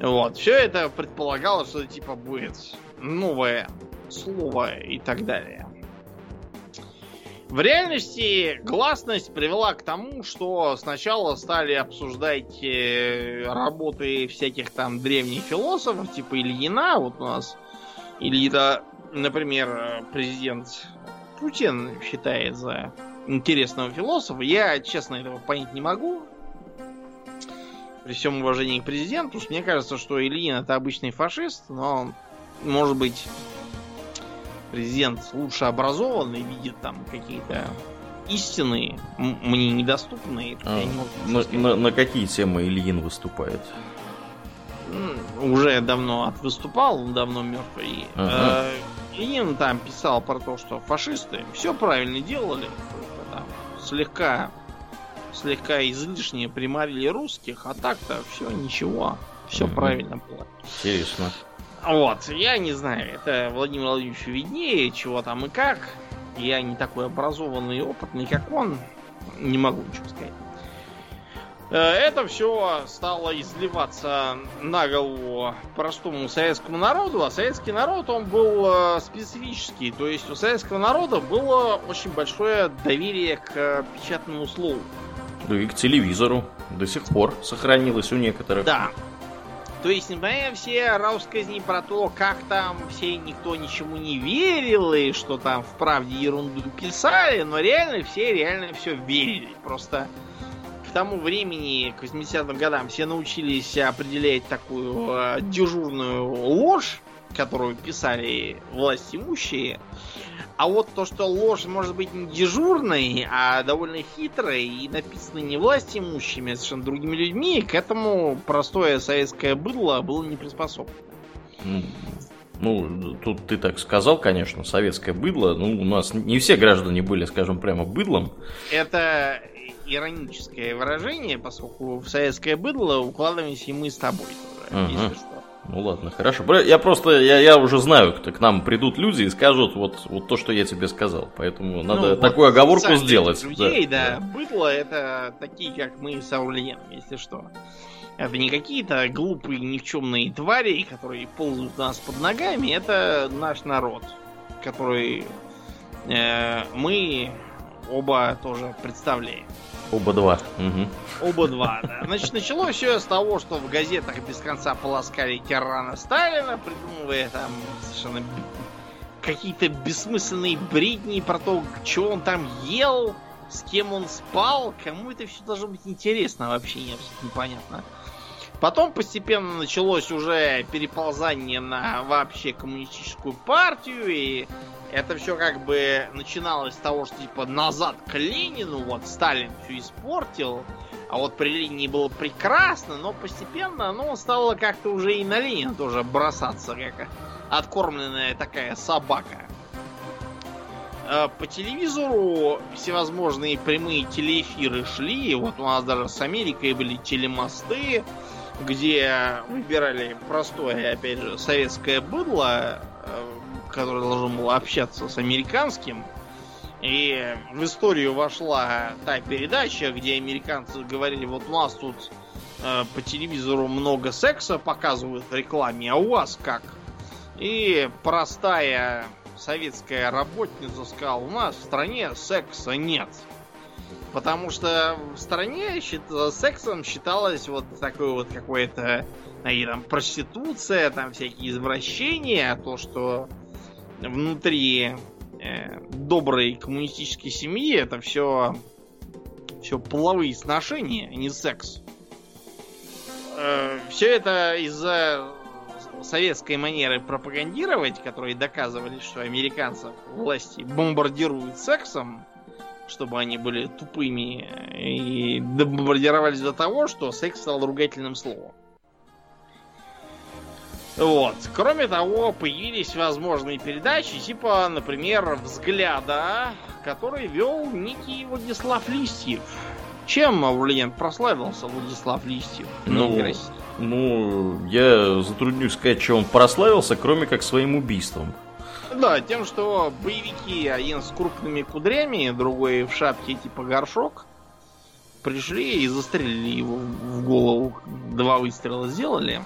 Вот, все это предполагалось, что типа будет новое слово и так далее. В реальности гласность привела к тому, что сначала стали обсуждать э, работы всяких там древних философов, типа Ильина, вот у нас Ильина, например, президент Путин считает за интересного философа. Я, честно, этого понять не могу. При всем уважении к президенту, мне кажется, что Ильин это обычный фашист, но может быть президент лучше образованный, видит там какие-то истины мне недоступные. А, не на, на, на какие темы Ильин выступает? Уже давно выступал, он давно мертвый. Ага. Э, Ильин там писал про то, что фашисты все правильно делали, там, слегка слегка излишне примарили русских, а так-то все ничего, все угу. правильно было. Интересно. Вот, я не знаю, это Владимир Владимирович виднее, чего там и как. Я не такой образованный и опытный, как он. Не могу ничего сказать. Э, это все стало изливаться на голову простому советскому народу, а советский народ, он был э, специфический. То есть у советского народа было очень большое доверие к печатному слову. Да и к телевизору до сих пор сохранилось у некоторых. Да, То есть, несмотря все рассказни про то, как там все никто ничему не верил, и что там в правде ерунду писали, но реально все реально все верили. Просто к тому времени, к 80-м годам, все научились определять такую э, дежурную ложь, которую писали власть имущие. А вот то, что ложь может быть не дежурной, а довольно хитрой и написанной не власть имущими, а совершенно другими людьми, к этому простое советское быдло было не приспособлено. Ну, тут ты так сказал, конечно, советское быдло. Ну, у нас не все граждане были, скажем, прямо быдлом. Это ироническое выражение, поскольку в советское быдло укладываемся и мы с тобой тоже, ага. если что. Ну ладно, хорошо. Я просто, я, я уже знаю, кто к нам придут люди и скажут вот, вот то, что я тебе сказал. Поэтому надо ну, такую вот оговорку сделать. Людей, да, да. да. Быдло это такие, как мы с Аурлиеном, если что. Это не какие-то глупые никчемные твари, которые ползают у нас под ногами. Это наш народ, который э, мы оба тоже представляем. Оба два. Угу. Оба два, да. Значит, началось все с того, что в газетах без конца полоскали тирана Сталина, придумывая там совершенно какие-то бессмысленные бредни про то, что он там ел, с кем он спал. Кому это все должно быть интересно вообще, не абсолютно непонятно. Потом постепенно началось уже переползание на вообще коммунистическую партию, и это все как бы начиналось с того, что типа назад к Ленину, вот Сталин все испортил, а вот при Ленине было прекрасно, но постепенно оно стало как-то уже и на Ленина тоже бросаться, как откормленная такая собака. Э, по телевизору всевозможные прямые телеэфиры шли. Вот у нас даже с Америкой были телемосты, где выбирали простое, опять же, советское быдло, э, который должен был общаться с американским. И в историю вошла та передача, где американцы говорили, вот у нас тут э, по телевизору много секса показывают в рекламе, а у вас как? И простая советская работница сказала, у нас в стране секса нет. Потому что в стране сексом считалось вот такое вот какое-то, и там проституция, там всякие извращения, то, что внутри э, доброй коммунистической семьи это все все половые сношения, а не секс. Э, все это из-за советской манеры пропагандировать, которые доказывали, что американцев власти бомбардируют сексом, чтобы они были тупыми и бомбардировались до того, что секс стал ругательным словом. Вот. Кроме того, появились возможные передачи, типа, например, «Взгляда», который вел некий Владислав Листьев. Чем Влиен прославился Владислав Листьев? Ну, ну, я затруднюсь сказать, чем он прославился, кроме как своим убийством. Да, тем, что боевики, один с крупными кудрями, другой в шапке типа горшок, пришли и застрелили его в голову. Два выстрела сделали.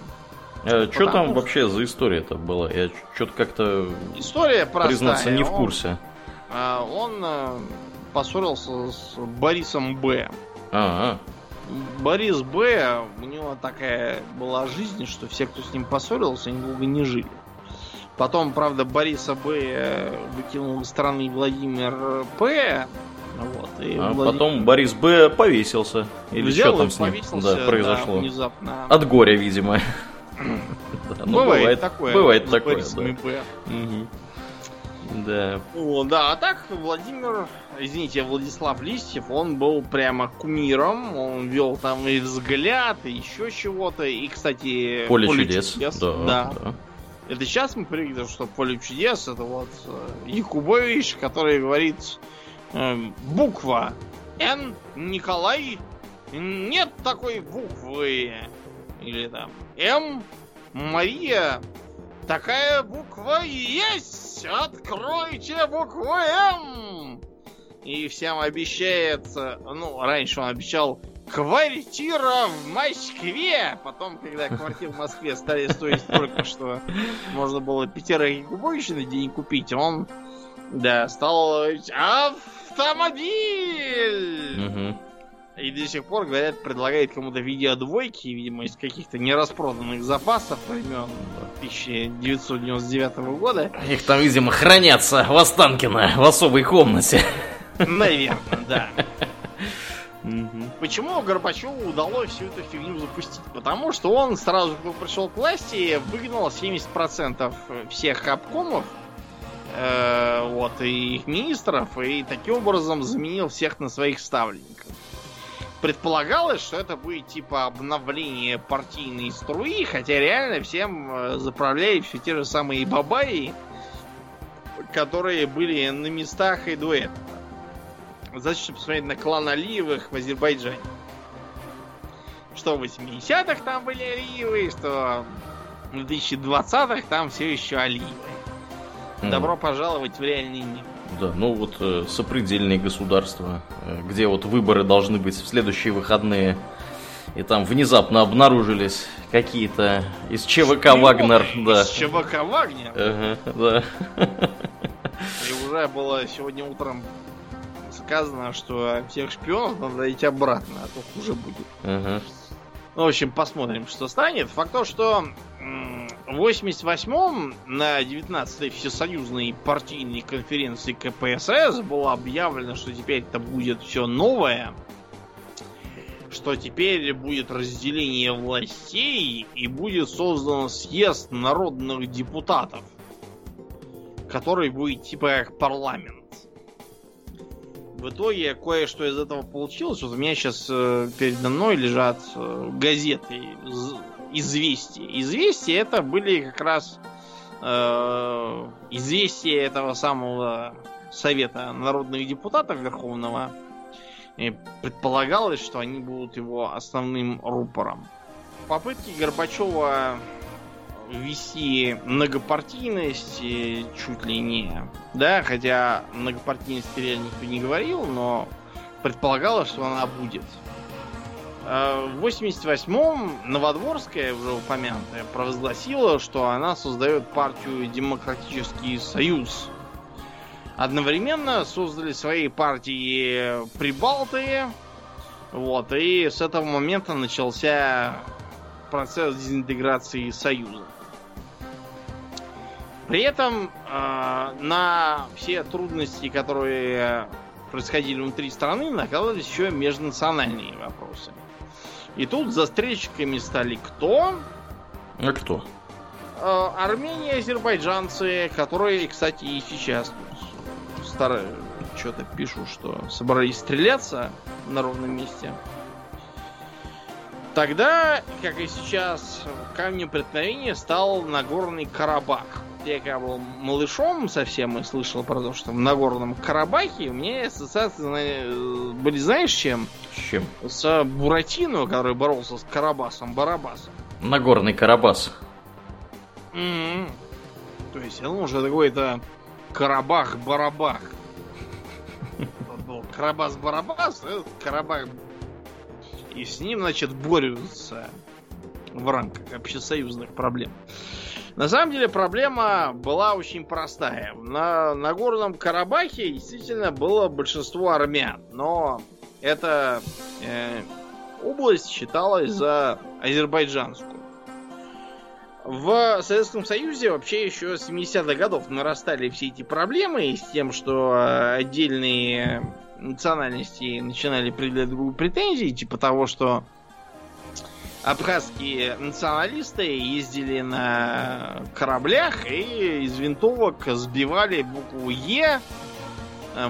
А, что там вообще за история-то была? Я что-то как-то... История простая. Признаться, не в курсе. А, он, он э, поссорился с Борисом Б. А, -а. Борис Б. У него такая была жизнь, что все, кто с ним поссорился, они долго не жили. Потом, правда, Бориса Б. Э, выкинул из страны Владимир П. Вот, и а Владимир... потом Борис Б. повесился. Или Взял что там с ним да, произошло? Да, внезапно. От горя, видимо. Ну, бывает такое. Бывает такое, да. О, да, а так Владимир, извините, Владислав Листьев, он был прямо кумиром, он вел там и взгляд, и еще чего-то, и, кстати... Поле, поле чудес. чудес. Да, да. да. Это сейчас мы привыкли, что поле чудес это вот э, Якубович, который говорит э, буква Н Николай нет такой буквы или там М Мария такая буква есть откройте букву М и всем обещает ну раньше он обещал Квартира в Москве! Потом, когда квартиры в Москве стали стоить столько, что можно было пятерых губовищ на день купить, он, да, стал автомобиль! Угу. И до сих пор, говорят, предлагает кому-то видеодвойки, видимо, из каких-то нераспроданных запасов времен 1999 года. Их там, видимо, хранятся в Останкино в особой комнате. Наверное, да. Почему Горбачеву удалось всю эту фигню запустить? Потому что он сразу, пришел к власти, выгнал 70% всех обкомов, э, вот, и их министров, и таким образом заменил всех на своих ставленников. Предполагалось, что это будет типа обновление партийной струи, хотя реально всем э, заправляли все те же самые бабаи, которые были на местах и до этого. Зачем посмотреть на клан Алиевых в Азербайджане. Что в 80-х там были Алиевы, что в 2020-х там все еще Алиевы. Mm. Добро пожаловать в реальный мир. Да, ну вот э, сопредельные государства, э, где вот выборы должны быть в следующие выходные. И там внезапно обнаружились какие-то из ЧВК Шпионы Вагнер. Да. Из ЧВК Вагнер? Ага, да. И уже было сегодня утром сказано, что всех шпионов надо идти обратно, а то хуже будет. Ага. Ну, в общем, посмотрим, что станет. Факт то, что в 88-м на 19-й всесоюзной партийной конференции КПСС было объявлено, что теперь это будет все новое, что теперь будет разделение властей и будет создан съезд народных депутатов, который будет типа как парламент. В итоге кое-что из этого получилось. Вот у меня сейчас э, передо мной лежат э, газеты известия. Известия это были как раз э, известия этого самого Совета народных депутатов Верховного. И предполагалось, что они будут его основным рупором. Попытки Горбачева ввести многопартийность чуть ли не. Да, хотя многопартийность реально никто не говорил, но предполагалось, что она будет. А, в 88-м Новодворская, уже упомянутая, провозгласила, что она создает партию Демократический Союз. Одновременно создали свои партии Прибалты. Вот, и с этого момента начался процесс дезинтеграции Союза. При этом э, на все трудности, которые происходили внутри страны, накладывались еще межнациональные вопросы. И тут застрельщиками стали кто? А кто? Э, Армения, азербайджанцы, которые, кстати, и сейчас старые что-то пишут, что собрались стреляться на ровном месте. Тогда, как и сейчас, камнем преткновения стал Нагорный Карабах я когда был малышом совсем и слышал про то, что в Нагорном Карабахе, у меня ассоциации были, знаешь, чем? С чем? С Буратино, который боролся с Карабасом Барабасом. Нагорный Карабас. Mm-hmm. То есть, он уже какой-то Карабах-Барабах. Карабас-Барабас, Карабах... И с ним, значит, борются в рамках общесоюзных проблем. На самом деле проблема была очень простая. На Нагорном Карабахе действительно было большинство армян, но эта э, область считалась за азербайджанскую. В Советском Союзе вообще еще с 70-х годов нарастали все эти проблемы с тем, что отдельные национальности начинали предъявлять другую претензии, типа того, что абхазские националисты ездили на кораблях и из винтовок сбивали букву Е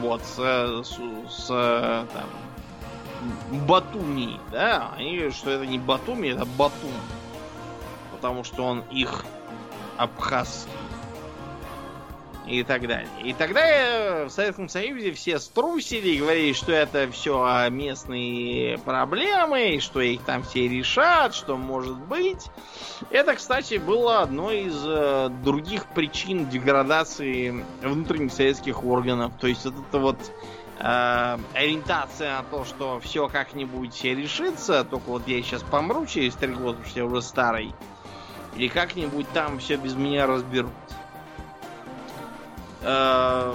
вот с, с, с там, Батуми, да, и что это не Батуми, это Батум, потому что он их абхазский и так далее. И тогда э, в Советском Союзе все струсили и говорили, что это все местные проблемы, что их там все решат, что может быть. Это, кстати, было одной из э, других причин деградации внутренних советских органов. То есть вот это вот э, ориентация на то, что все как-нибудь решится, только вот я сейчас помру через три года, потому что я уже старый, или как-нибудь там все без меня разберут. Э,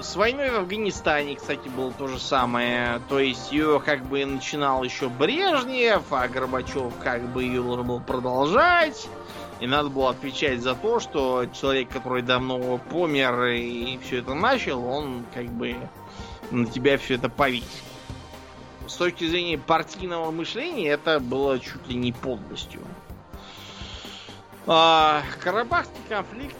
с войной в Афганистане, кстати, было то же самое. То есть ее как бы начинал еще Брежнев, а Горбачев как бы ее должен был продолжать. И надо было отвечать за то, что человек, который давно помер и все это начал, он как бы на тебя все это повесил. С точки зрения партийного мышления это было чуть ли не подлостью. А, Карабахский конфликт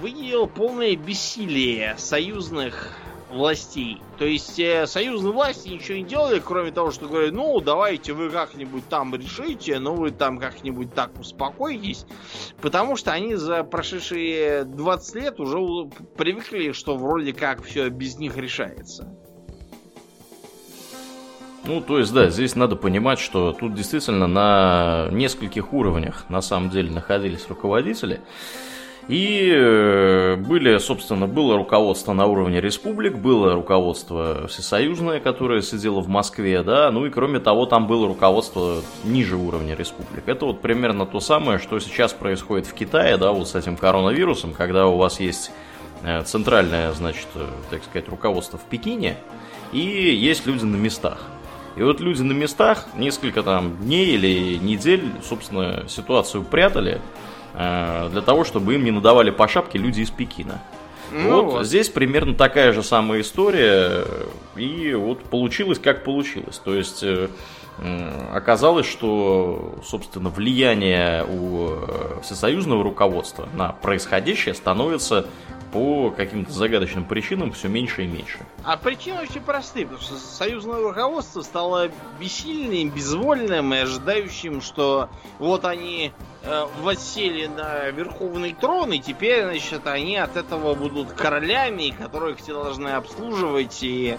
выявил полное бессилие союзных властей. То есть э, союзные власти ничего не делали, кроме того, что говорят, ну, давайте вы как-нибудь там решите, ну, вы там как-нибудь так успокойтесь. Потому что они за прошедшие 20 лет уже привыкли, что вроде как все без них решается. Ну, то есть, да, здесь надо понимать, что тут действительно на нескольких уровнях на самом деле находились руководители. И э, были, собственно, было руководство на уровне республик, было руководство всесоюзное, которое сидело в Москве, да, ну и кроме того, там было руководство ниже уровня республик. Это вот примерно то самое, что сейчас происходит в Китае, да, вот с этим коронавирусом, когда у вас есть э, центральное, значит, э, так сказать, руководство в Пекине, и есть люди на местах. И вот люди на местах несколько там дней или недель, собственно, ситуацию прятали, для того, чтобы им не надавали по шапке люди из Пекина. Ну, вот, вот здесь примерно такая же самая история, и вот получилось как получилось. То есть э, оказалось, что, собственно, влияние у э, всесоюзного руководства на происходящее становится по каким-то загадочным причинам все меньше и меньше. А причины очень простые, потому что союзное руководство стало бессильным, безвольным и ожидающим, что вот они э, воссели на верховный трон, и теперь, значит, они от этого будут королями, которых все должны обслуживать и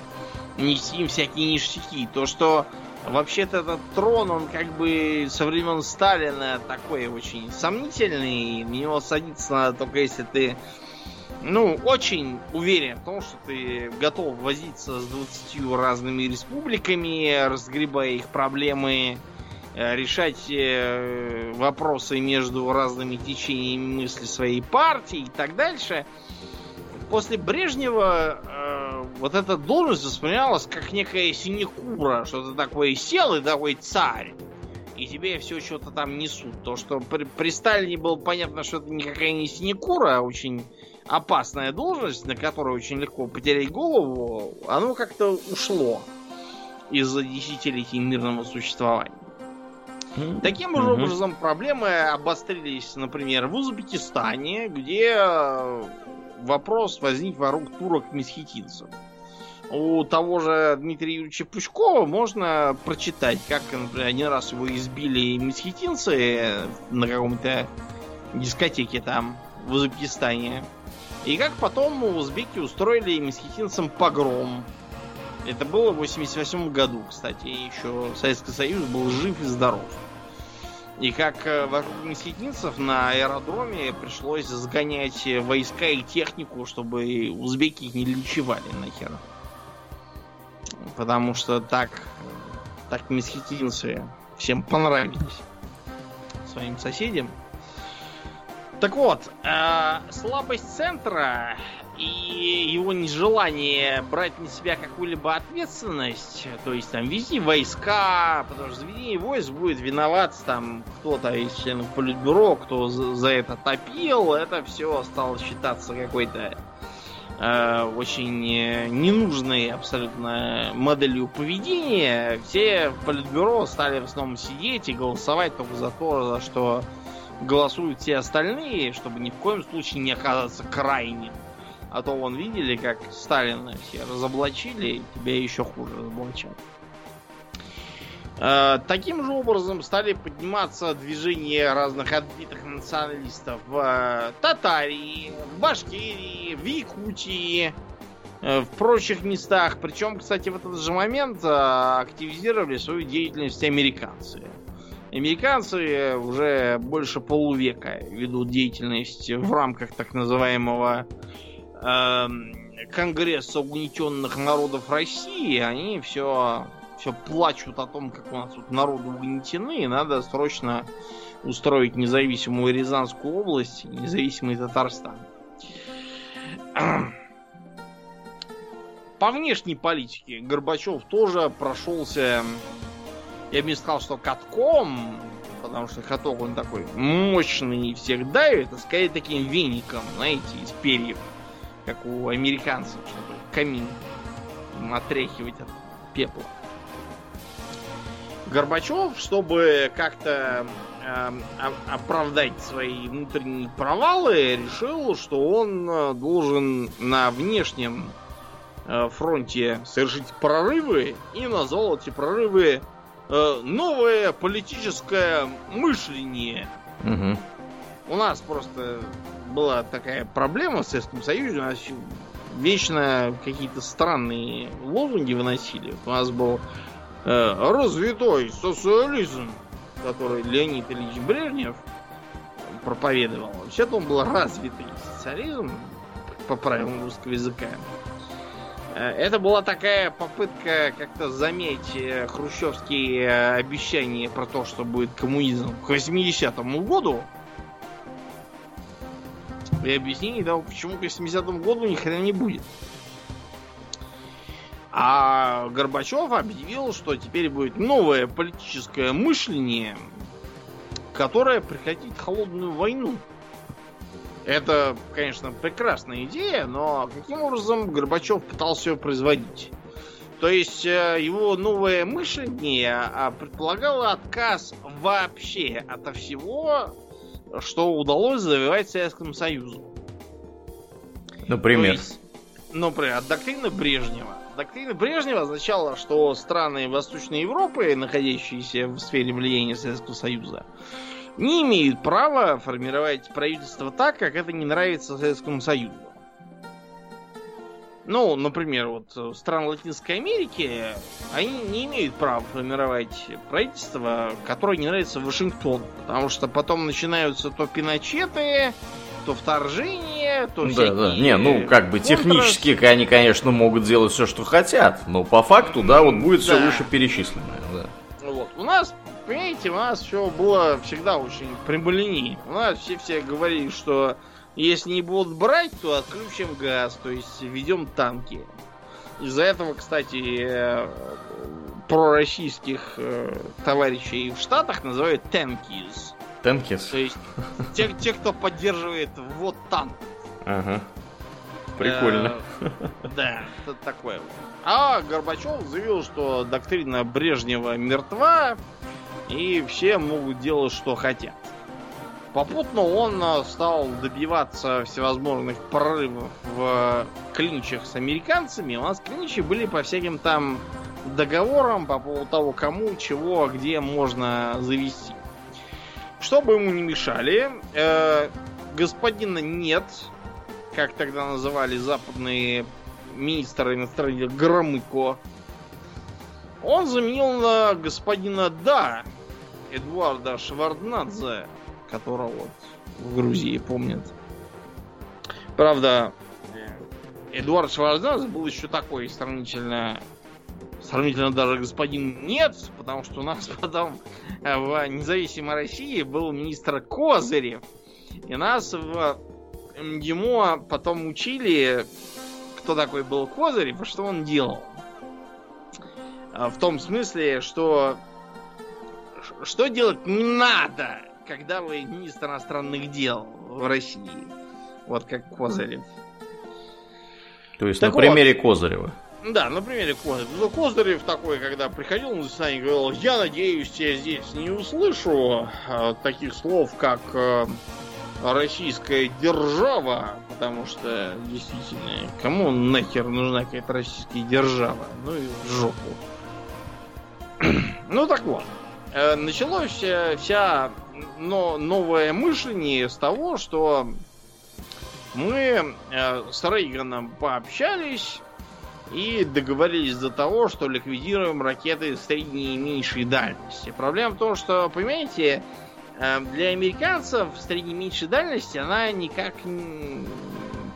нести им всякие ништяки. То, что вообще-то этот трон, он как бы со времен Сталина такой очень сомнительный, в него садиться надо только если ты ну, очень уверен в том, что ты готов возиться с 20 разными республиками, разгребая их проблемы, э, решать э, вопросы между разными течениями мысли своей партии и так дальше. После Брежнева э, вот эта должность воспринималась как некая синекура, что ты такой сел и такой царь. И тебе все что-то там несут. То, что при, при Сталине было понятно, что это никакая не синекура, а очень опасная должность, на которую очень легко потерять голову, оно как-то ушло из-за десятилетий мирного существования. Таким же образом проблемы обострились, например, в Узбекистане, где э, вопрос возник вокруг турок-месхетинцев. У того же Дмитрия Юрьевича Пучкова можно прочитать, как, например, один раз его избили месхетинцы на каком-то дискотеке там в Узбекистане. И как потом узбеки устроили месхетинцам погром. Это было в 88 году, кстати, еще Советский Союз был жив и здоров. И как э, вокруг месхетинцев на аэродроме пришлось сгонять войска и технику, чтобы узбеки их не лечевали нахер. Потому что так, так месхетинцы всем понравились своим соседям. Так вот, э, слабость центра и его нежелание брать на себя какую-либо ответственность, то есть там вези войска, потому что заведение войск будет виноват там кто-то из членов политбюро, кто за, за это топил, это все стало считаться какой-то э, очень ненужной абсолютно моделью поведения. Все в политбюро стали в основном сидеть и голосовать только за то, за что голосуют все остальные, чтобы ни в коем случае не оказаться крайним. А то вон видели, как Сталина все разоблачили, тебя еще хуже разоблачат. Э, таким же образом стали подниматься движения разных отбитых националистов в э, Татарии, в Башкирии, в Якутии, э, в прочих местах. Причем, кстати, в этот же момент активизировали свою деятельность американцы. Американцы уже больше полувека ведут деятельность в рамках так называемого э, Конгресса угнетенных народов России. Они все, все плачут о том, как у нас тут народы угнетены, и надо срочно устроить независимую Рязанскую область, независимый Татарстан. по внешней политике Горбачев тоже прошелся, я бы не сказал, что катком, потому что каток он такой мощный и всех давит, а скорее таким веником, знаете, из перьев, как у американцев, чтобы камин отряхивать от пепла. Горбачев, чтобы как-то э, оправдать свои внутренние провалы, решил, что он э, должен на внешнем э, фронте совершить прорывы и назвал эти прорывы э, новое политическое мышление. Угу. У нас просто была такая проблема в Советском Союзе, у нас вечно какие-то странные лозунги выносили. У нас был э, развитой социализм, который Леонид Ильич Брежнев проповедовал. Вообще-то он был развитый социализм по правилам русского языка. Э, это была такая попытка как-то заметить э, хрущевские э, обещания про то, что будет коммунизм к 80-му году. И объяснение того, почему к 80-му году ни хрена не будет. А Горбачев объявил, что теперь будет новое политическое мышление, которое прекратит холодную войну. Это, конечно, прекрасная идея, но каким образом Горбачев пытался ее производить? То есть э, его новое мышление а, предполагало отказ вообще от всего, что удалось завоевать Советскому Союзу. Например? есть, например, от доктрины Брежнева. Доктрина Брежнева означала, что страны Восточной Европы, находящиеся в сфере влияния Советского Союза, не имеют права формировать правительство так, как это не нравится Советскому Союзу. Ну, например, вот страны Латинской Америки, они не имеют права формировать правительство, которое не нравится Вашингтону. Потому что потом начинаются то пиночеты, то вторжение, то Да, да. Не, ну как бы технически они, конечно, могут делать все, что хотят, но по факту, да, вот будет все выше перечисленное, да. Вот. У нас, понимаете, у нас все было всегда очень прямолинейно. У нас все все говорили, что если не будут брать, то отключим газ, то есть ведем танки. Из-за этого, кстати, э, пророссийских э, товарищей в Штатах называют танкис. Танкис. То есть те, те кто поддерживает вот танк. Ага. Прикольно. Э, да, это такое. А Горбачев заявил, что доктрина Брежнева мертва, и все могут делать, что хотят. Попутно он э, стал добиваться всевозможных прорывов в клинчах с американцами. У нас клинчи были по всяким там договорам по поводу того, кому, чего, где можно завести. Чтобы ему не мешали, э, господина нет, как тогда называли западные министры иностранных Громыко, он заменил на господина Да, Эдуарда Шварднадзе, которого вот в Грузии помнят. Правда, Эдуард Шварднадзе был еще такой сравнительно сравнительно даже господин нет, потому что у нас потом в независимой России был министр Козырев. И нас в МГИМО потом учили, кто такой был Козырев и что он делал. В том смысле, что что делать не надо, когда вы министр иностранных дел в России. Вот как Козырев. То есть так на примере вот, Козырева. Да, на примере Козырев. Ну, Козырев такой, когда приходил на заседание, говорил, я надеюсь, я здесь не услышу э, таких слов, как э, российская держава, потому что, действительно, кому нахер нужна какая-то российская держава? Ну и в жопу. ну так вот. Э, началось вся но, новое мышление с того, что мы э, с Рейганом пообщались, и договорились до того, что ликвидируем ракеты средней и меньшей дальности. Проблема в том, что, понимаете, э, для американцев средней и меньшей дальности она никак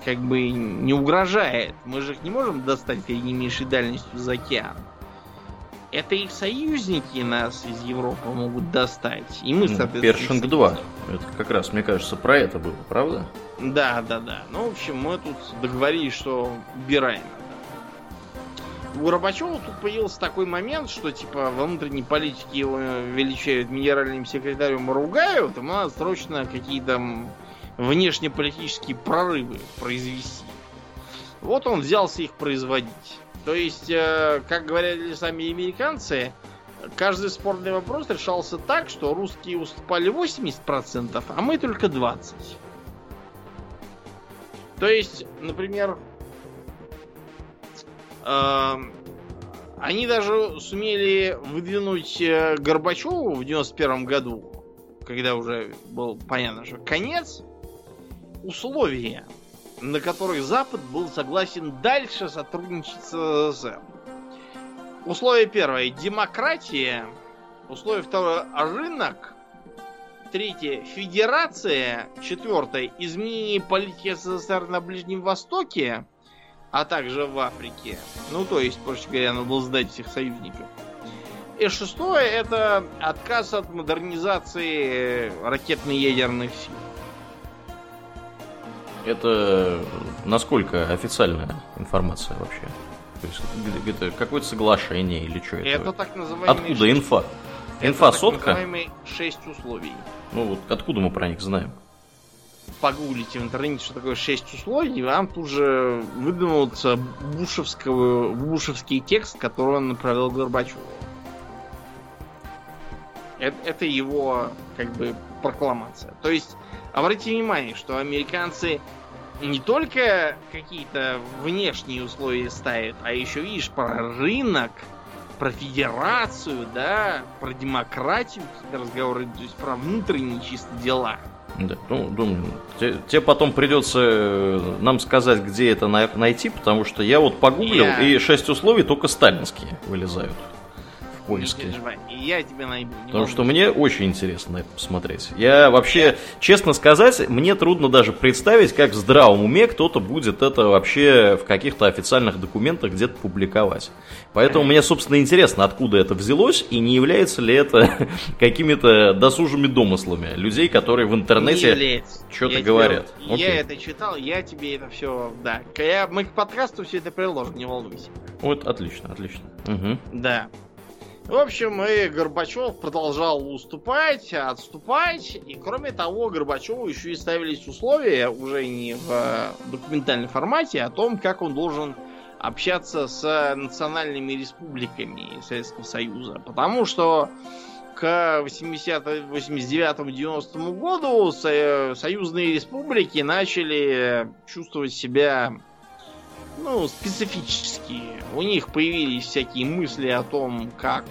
как бы не угрожает. Мы же их не можем достать средней и меньшей дальностью за океан. Это их союзники нас из Европы могут достать. И мы, ну, соответственно... Першинг 2. Это как раз, мне кажется, про это было, правда? Да, да, да. Ну, в общем, мы тут договорились, что убираем У Горбачева тут появился такой момент, что типа во внутренней политике его величают генеральным секретарем и ругают, ему надо срочно какие-то внешнеполитические прорывы произвести. Вот он взялся их производить. То есть, э, как говорили сами американцы, каждый спорный вопрос решался так, что русские уступали 80%, а мы только 20%. То есть, например, э, они даже сумели выдвинуть э, Горбачеву в 91 году, когда уже был понятно, что конец, условия, на которых Запад был согласен дальше сотрудничать с СССР. Условие первое – демократия. Условие второе – рынок. Третье – федерация. Четвертое – изменение политики СССР на Ближнем Востоке, а также в Африке. Ну, то есть, проще говоря, надо было сдать всех союзников. И шестое – это отказ от модернизации ракетно-ядерных сил. Это насколько официальная информация вообще? То есть это какое-то соглашение или что это? Это так называемые... Откуда шесть- инфа? это Инфа сотка? называемые шесть условий. Ну вот откуда мы про них знаем? Погуглите в интернете, что такое шесть условий, и вам тут же выдвинутся бушевского, бушевский текст, который он направил Горбачеву. Это, это его, как бы, прокламация. То есть, обратите внимание, что американцы не только какие-то внешние условия ставят, а еще, видишь, про рынок, про федерацию, да, про демократию какие-то разговоры, то есть про внутренние чисто дела. Да, ну, думаю, те- тебе потом придется э, нам сказать, где это на- найти, потому что я вот погуглил, Я- и шесть условий только сталинские вылезают в Не переживай, и я тебя не Потому что мне очень интересно это посмотреть. Я вообще, честно сказать, мне трудно даже представить, как в здравом уме кто-то будет это вообще в каких-то официальных документах где-то публиковать. Поэтому мне, собственно, интересно, откуда это взялось, и не является ли это какими-то досужими домыслами людей, которые в Не интернете что-то Я тебе- говорят. Я это читал, я тебе это все, да. Я- мы к подкасту все это приложим, не волнуйся. Вот, отлично, отлично. Мгм. Да. В общем, и Горбачев продолжал уступать, отступать, и кроме того, Горбачеву еще и ставились условия, уже не в э, документальном формате, о том, как он должен общаться с национальными республиками Советского Союза. Потому что к 89-90 году со- союзные республики начали чувствовать себя ну, специфические. У них появились всякие мысли о том, как,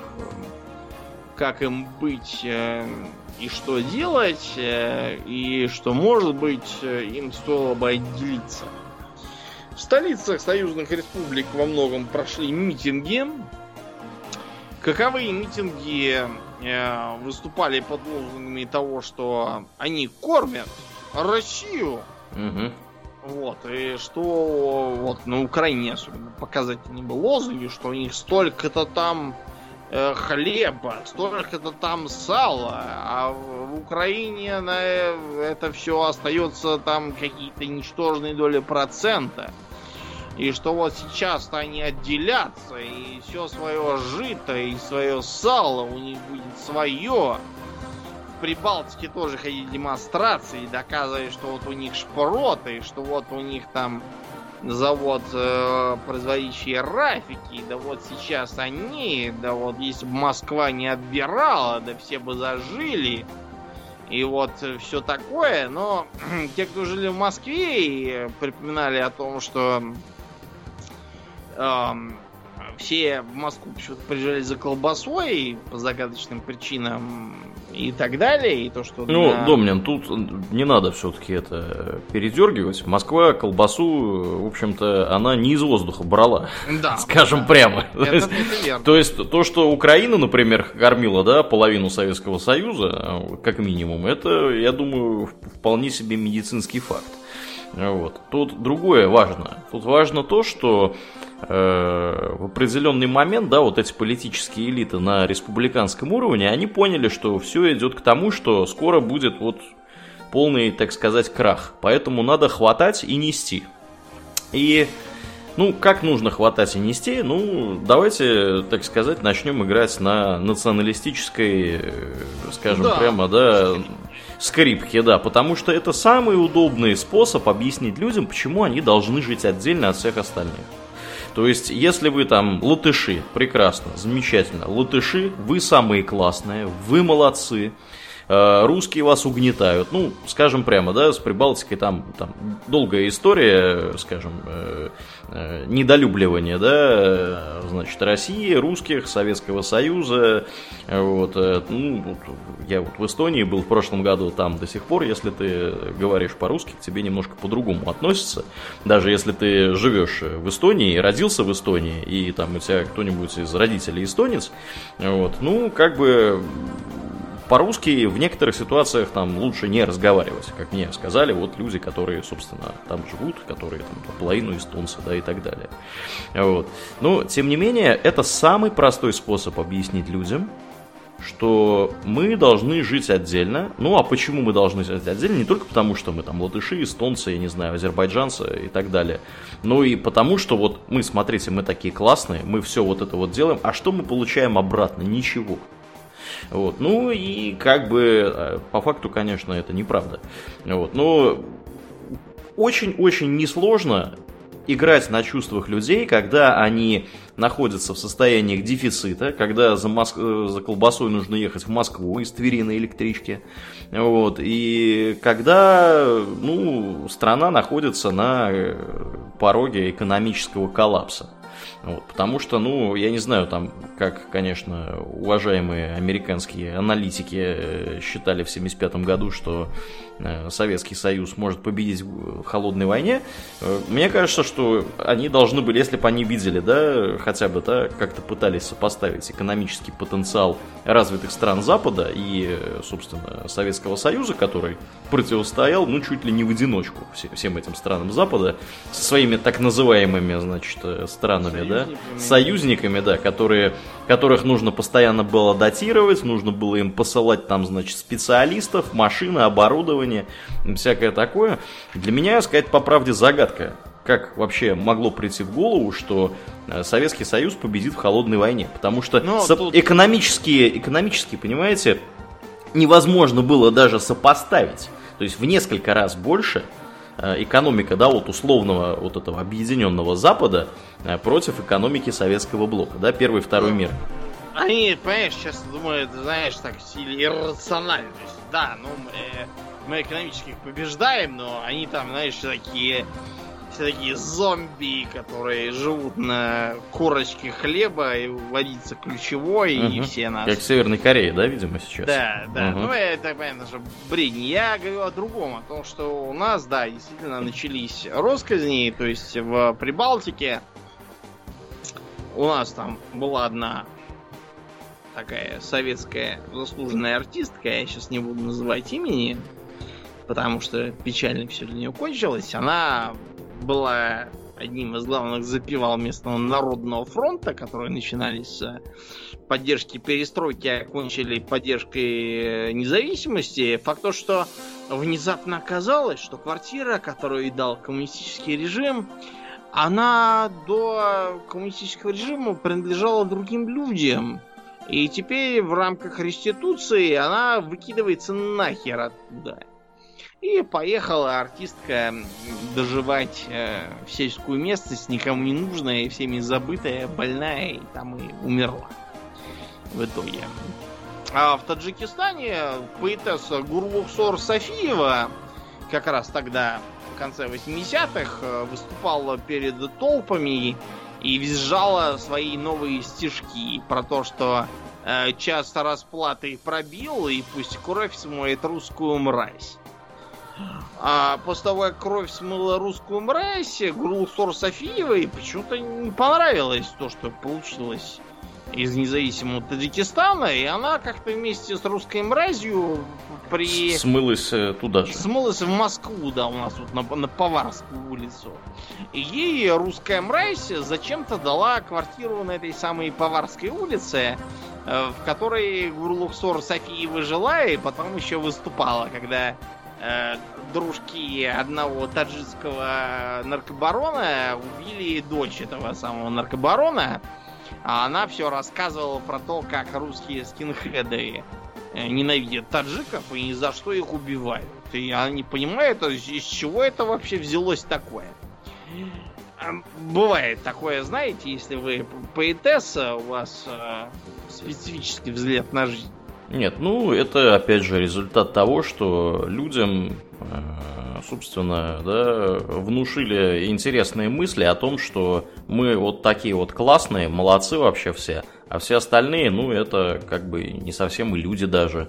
как им быть э, и что делать, э, и что, может быть, э, им стоило бы отделиться. В столицах союзных республик во многом прошли митинги. Каковые митинги э, выступали под лозунгами того, что они кормят Россию, Мгм. Вот, и что вот на Украине особенно показательный был лозунги, что у них столько-то там э, хлеба, столько-то там сала, а в Украине на это все остается там какие-то ничтожные доли процента. И что вот сейчас они отделятся, и все свое жито, и свое сало у них будет свое. Прибалтике тоже ходили демонстрации, доказывая, что вот у них шпроты, что вот у них там завод, э, производящий рафики, да вот сейчас они, да вот если бы Москва не отбирала, да все бы зажили. И вот все такое, но те, кто жили в Москве и припоминали о том, что эм, все в Москву почему-то приезжали за колбасой по загадочным причинам и так далее, и то, что... Ну, на- Домнин, тут не надо все-таки это передергивать. Москва колбасу, в общем-то, она не из воздуха брала, да, скажем да. прямо. Это, это верно. То есть то, что Украина, например, кормила, да, половину Советского Союза, как минимум, это, я думаю, вполне себе медицинский факт. Вот. Тут другое важно. Тут важно то, что в определенный момент, да, вот эти политические элиты на республиканском уровне, они поняли, что все идет к тому, что скоро будет вот полный, так сказать, крах. Поэтому надо хватать и нести. И Ну, как нужно хватать и нести? Ну, давайте, так сказать, начнем играть на националистической, э, скажем да. прямо, да, скрипке, да, потому что это самый удобный способ объяснить людям, почему они должны жить отдельно от всех остальных. То есть, если вы там латыши, прекрасно, замечательно, латыши, вы самые классные, вы молодцы, русские вас угнетают. Ну, скажем прямо, да, с Прибалтикой там, там долгая история, скажем, э, э, недолюбливания, да, значит, России, русских, Советского Союза, вот, ну, вот, я вот в Эстонии был в прошлом году, там до сих пор, если ты говоришь по-русски, к тебе немножко по-другому относятся, даже если ты живешь в Эстонии, родился в Эстонии, и там у тебя кто-нибудь из родителей эстонец, вот, ну, как бы по-русски в некоторых ситуациях там лучше не разговаривать, как мне сказали, вот люди, которые, собственно, там живут, которые там половину эстонцы, да, и так далее. Вот. Но, тем не менее, это самый простой способ объяснить людям, что мы должны жить отдельно. Ну, а почему мы должны жить отдельно? Не только потому, что мы там латыши, эстонцы, я не знаю, азербайджанцы и так далее. Но и потому, что вот мы, смотрите, мы такие классные, мы все вот это вот делаем, а что мы получаем обратно? Ничего. Вот. Ну и как бы э, по факту, конечно, это неправда. Вот. Но очень-очень несложно играть на чувствах людей, когда они находятся в состоянии дефицита, когда за, Моск... Э, за колбасой нужно ехать в Москву из Твери на электричке, вот, и когда ну, страна находится на э, пороге экономического коллапса. Вот, потому что, ну, я не знаю, там, как, конечно, уважаемые американские аналитики э, считали в 1975 году, что Советский Союз может победить в холодной войне, э, мне кажется, что они должны были, если бы они видели, да, хотя бы, да, как-то пытались сопоставить экономический потенциал развитых стран Запада и, собственно, Советского Союза, который противостоял, ну, чуть ли не в одиночку всем этим странам Запада, со своими так называемыми, значит, э, странами, союзниками. да, союзниками, да, которые, которых нужно постоянно было датировать, нужно было им посылать там, значит, специалистов, машины, оборудование, исследования, всякое такое. Для меня, сказать по правде, загадка. Как вообще могло прийти в голову, что э, Советский Союз победит в холодной войне? Потому что ну, со- тут... экономические, экономически, понимаете, невозможно было даже сопоставить. То есть в несколько раз больше э, экономика, да, вот условного вот этого объединенного Запада э, против экономики советского блока, да, первый второй мир. Они, понимаешь, сейчас думают, знаешь, так сильно иррационально. То есть, да, ну, э, мы экономически их побеждаем, но они там, знаешь, все такие все такие зомби, которые живут на корочке хлеба и водится ключевой, угу. и все нас... Как в Северной Корее, да, видимо, сейчас? Да, да. Угу. Ну, это, понятно, что бредни. Я говорю о другом, о том, что у нас, да, действительно начались росказни, то есть в Прибалтике у нас там была одна такая советская заслуженная артистка, я сейчас не буду называть имени, потому что печально все для нее кончилось. Она была одним из главных запивал местного народного фронта, которые начинались с поддержки перестройки, а кончили поддержкой независимости. Факт то, что внезапно оказалось, что квартира, которую дал коммунистический режим, она до коммунистического режима принадлежала другим людям. И теперь в рамках реституции она выкидывается нахер оттуда. И поехала артистка доживать э, в сельскую местность, никому не нужная, и всеми забытая, больная, и там и умерла в итоге. А в Таджикистане поэтесса Гурлухсор Софиева как раз тогда, в конце 80-х, э, выступала перед толпами и визжала свои новые стишки про то, что э, час расплаты пробил, и пусть кровь смоет русскую мразь. А после того, как кровь смыла русскую мразь, Гурлсор Софиевой почему-то не понравилось то, что получилось из независимого Таджикистана, и она как-то вместе с русской мразью при... Смылась э, туда же. Смылась в Москву, да, у нас вот на, на Поварскую улицу. И ей русская мразь зачем-то дала квартиру на этой самой Поварской улице, э, в которой Гурлухсор Софиева жила и потом еще выступала, когда э, дружки одного таджикского наркобарона убили дочь этого самого наркобарона, а она все рассказывала про то, как русские скинхеды э, ненавидят таджиков и ни за что их убивают. И она не понимает, из чего это вообще взялось такое. Бывает такое, знаете, если вы поэтесса, у вас э, специфический взгляд на жизнь. Нет, ну это опять же результат того, что людям, э, собственно, да, внушили интересные мысли о том, что мы вот такие вот классные, молодцы вообще все, а все остальные, ну, это как бы не совсем и люди даже.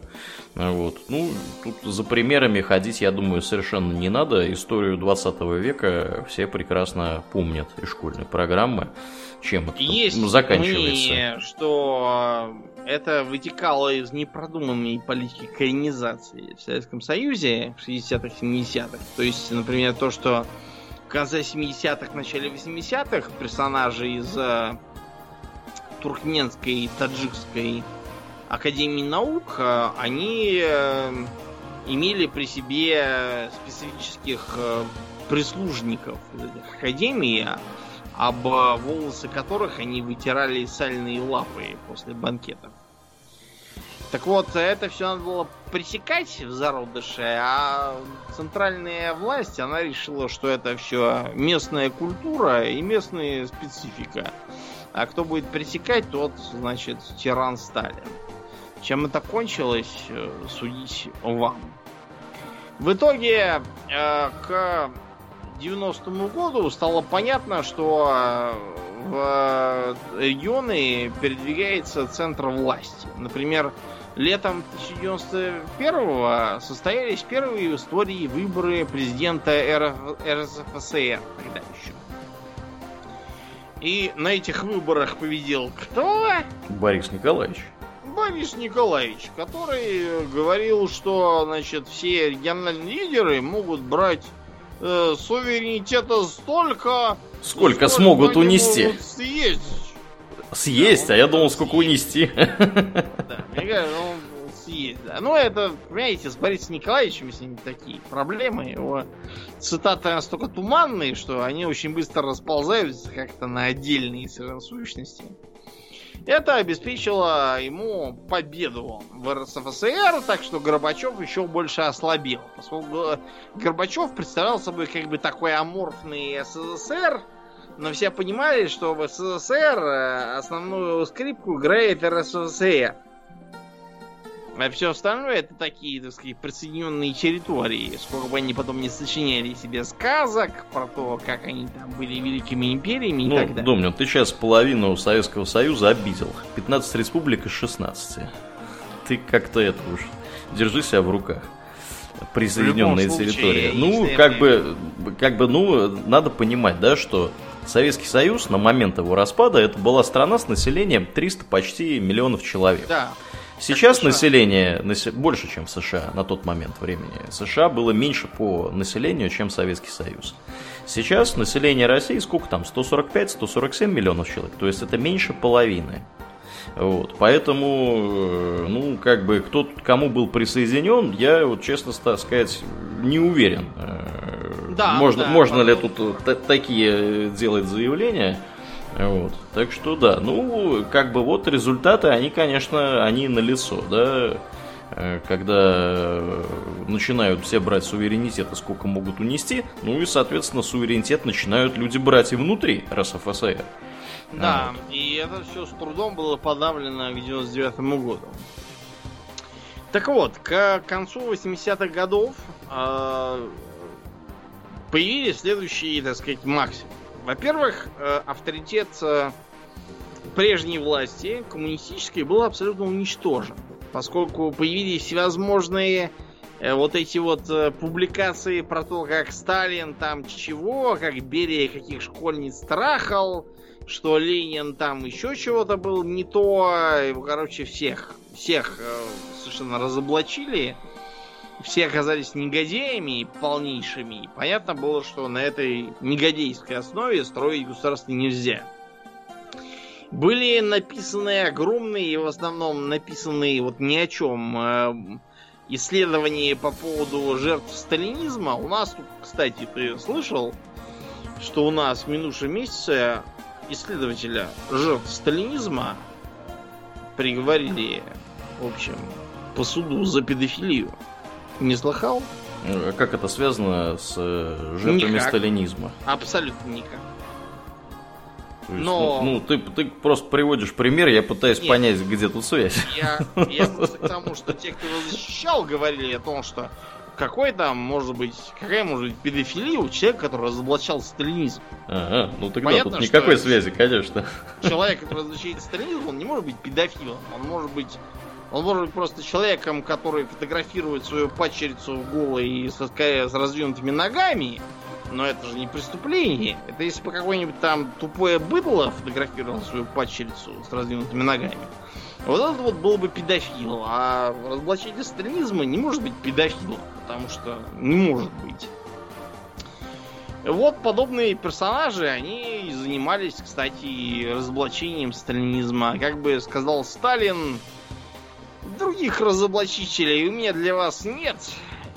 Вот. Ну, тут за примерами ходить, я думаю, совершенно не надо. Историю 20 века все прекрасно помнят из школьной программы. Чем это Есть заканчивается. Мнение, что это вытекало из непродуманной политики колонизации в Советском Союзе в 60-х, 70-х. То есть, например, то, что в конце 70-х, начале 80-х персонажи из э, Туркменской и Таджикской Академии наук, э, они э, имели при себе специфических э, прислужников из этих академий, об волосы которых они вытирали сальные лапы после банкетов. Так вот, это все надо было пресекать в зародыше, а центральная власть, она решила, что это все местная культура и местная специфика. А кто будет пресекать, тот, значит, тиран Сталин. Чем это кончилось, э, судить вам. В итоге, э, к 90-му году стало понятно, что э, в регионы передвигается центр власти. Например, летом 1991-го состоялись первые в истории выборы президента РСФСР тогда еще. И на этих выборах победил кто? Борис Николаевич. Борис Николаевич, который говорил, что значит, все региональные лидеры могут брать э, суверенитета столько, сколько, сколько смогут унести. Съесть. Съесть, да, а я думал, сколько унести. Да, мне кажется, он съесть, да. Ну, это, понимаете, с Борисом Николаевичем с ним такие проблемы. Его цитаты настолько туманные, что они очень быстро расползаются как-то на отдельные сущности. Это обеспечило ему победу в РСФСР, так что Горбачев еще больше ослабел. Поскольку Горбачев представлял собой как бы такой аморфный СССР, но все понимали, что в СССР э, основную скрипку играет РСФСР. А все остальное это такие, так сказать, присоединенные территории. Сколько бы они потом не сочиняли себе сказок про то, как они там были великими империями ну, и так далее. Домнин, ты сейчас половину Советского Союза обидел. 15 республик из 16. Ты как-то это уж держи себя в руках. Присоединенные территории. Ну, как бы, как бы, ну, надо понимать, да, что Советский Союз на момент его распада это была страна с населением 300 почти миллионов человек. Да. Сейчас население больше, чем в США на тот момент времени. США было меньше по населению, чем Советский Союз. Сейчас население России сколько там? 145-147 миллионов человек. То есть это меньше половины. Вот, поэтому, э, ну, как бы, кто кому был присоединен, я, вот, честно сказать, не уверен. Э, да, можно, да, можно ли тут такие делать заявления? Вот. Так что да, ну, как бы вот результаты, они, конечно, они на лицо, да, э, когда начинают все брать суверенитет и сколько могут унести, ну и, соответственно, суверенитет начинают люди брать и внутри РСФСР. Да, вот. и это все с трудом было подавлено к 99 году. Так вот, к концу 80-х годов э, появились следующие, так сказать, максимумы. Во-первых, э, авторитет э, прежней власти, коммунистической, был абсолютно уничтожен. Поскольку появились всевозможные э, вот эти вот публикации про то, как Сталин там чего, как Берия каких школьниц трахал, что Ленин там еще чего-то был не то. Короче, всех, всех совершенно разоблачили все оказались негодяями полнейшими. И понятно было, что на этой негодейской основе строить государство нельзя. Были написаны огромные, в основном написанные вот ни о чем, э, исследований по поводу жертв сталинизма. У нас тут, кстати, ты слышал, что у нас в минувшем месяце исследователя жертв сталинизма приговорили, в общем, по суду за педофилию. Не слыхал? А как это связано с э, жертвами Никак. сталинизма? Абсолютно никак. То есть, Но- ну, ну, ты, ты просто приводишь пример, я пытаюсь Нет. понять, где тут связь. Я, я просто к тому, что те, кто его защищал, говорили о том, что какой там может быть, какая может быть педофилия у человека, который разоблачал сталинизм. Ага, ну тогда Понятно, тут никакой что- связи, конечно. Человек, который разоблачает сталинизм, он не может быть педофилом. Он может быть он может быть просто человеком, который фотографирует свою падчерицу голой и со, ска- с раздвинутыми ногами, но это же не преступление. Это если бы какое-нибудь там тупое быдло фотографировал свою падчерицу с раздвинутыми ногами. Вот это вот был бы педофил. А разоблачитель сталинизма не может быть педофилом, потому что не может быть. Вот подобные персонажи, они занимались, кстати, разоблачением сталинизма. Как бы сказал Сталин, других разоблачителей у меня для вас нет.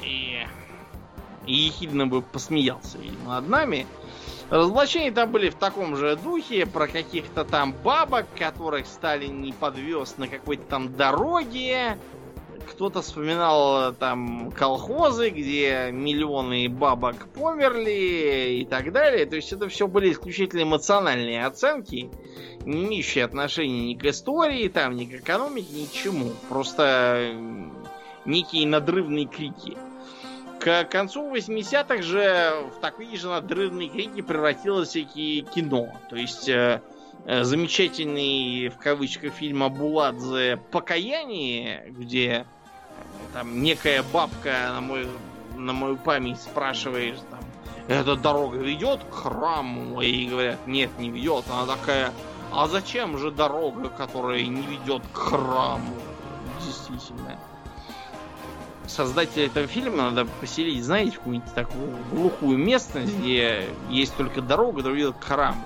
И, и ехидно бы посмеялся, видимо, над нами. Разоблачения там были в таком же духе, про каких-то там бабок, которых Сталин не подвез на какой-то там дороге. Кто-то вспоминал э, там колхозы, где миллионы бабок померли и так далее. То есть это все были исключительно эмоциональные оценки, не имеющие отношения ни к истории, там, ни к экономике, ни к чему. Просто некие надрывные крики. К концу 80-х же в такие же надрывные крики превратилось и кино. То есть э, замечательный в кавычках фильм Абуладзе «Покаяние», где э, там некая бабка на, мой, на мою память спрашивает, там, эта дорога ведет к храму? И говорят, нет, не ведет. Она такая, а зачем же дорога, которая не ведет к храму? Действительно. Создателя этого фильма надо поселить, знаете, в какую-нибудь такую глухую местность, где есть только дорога, которая ведет к храму.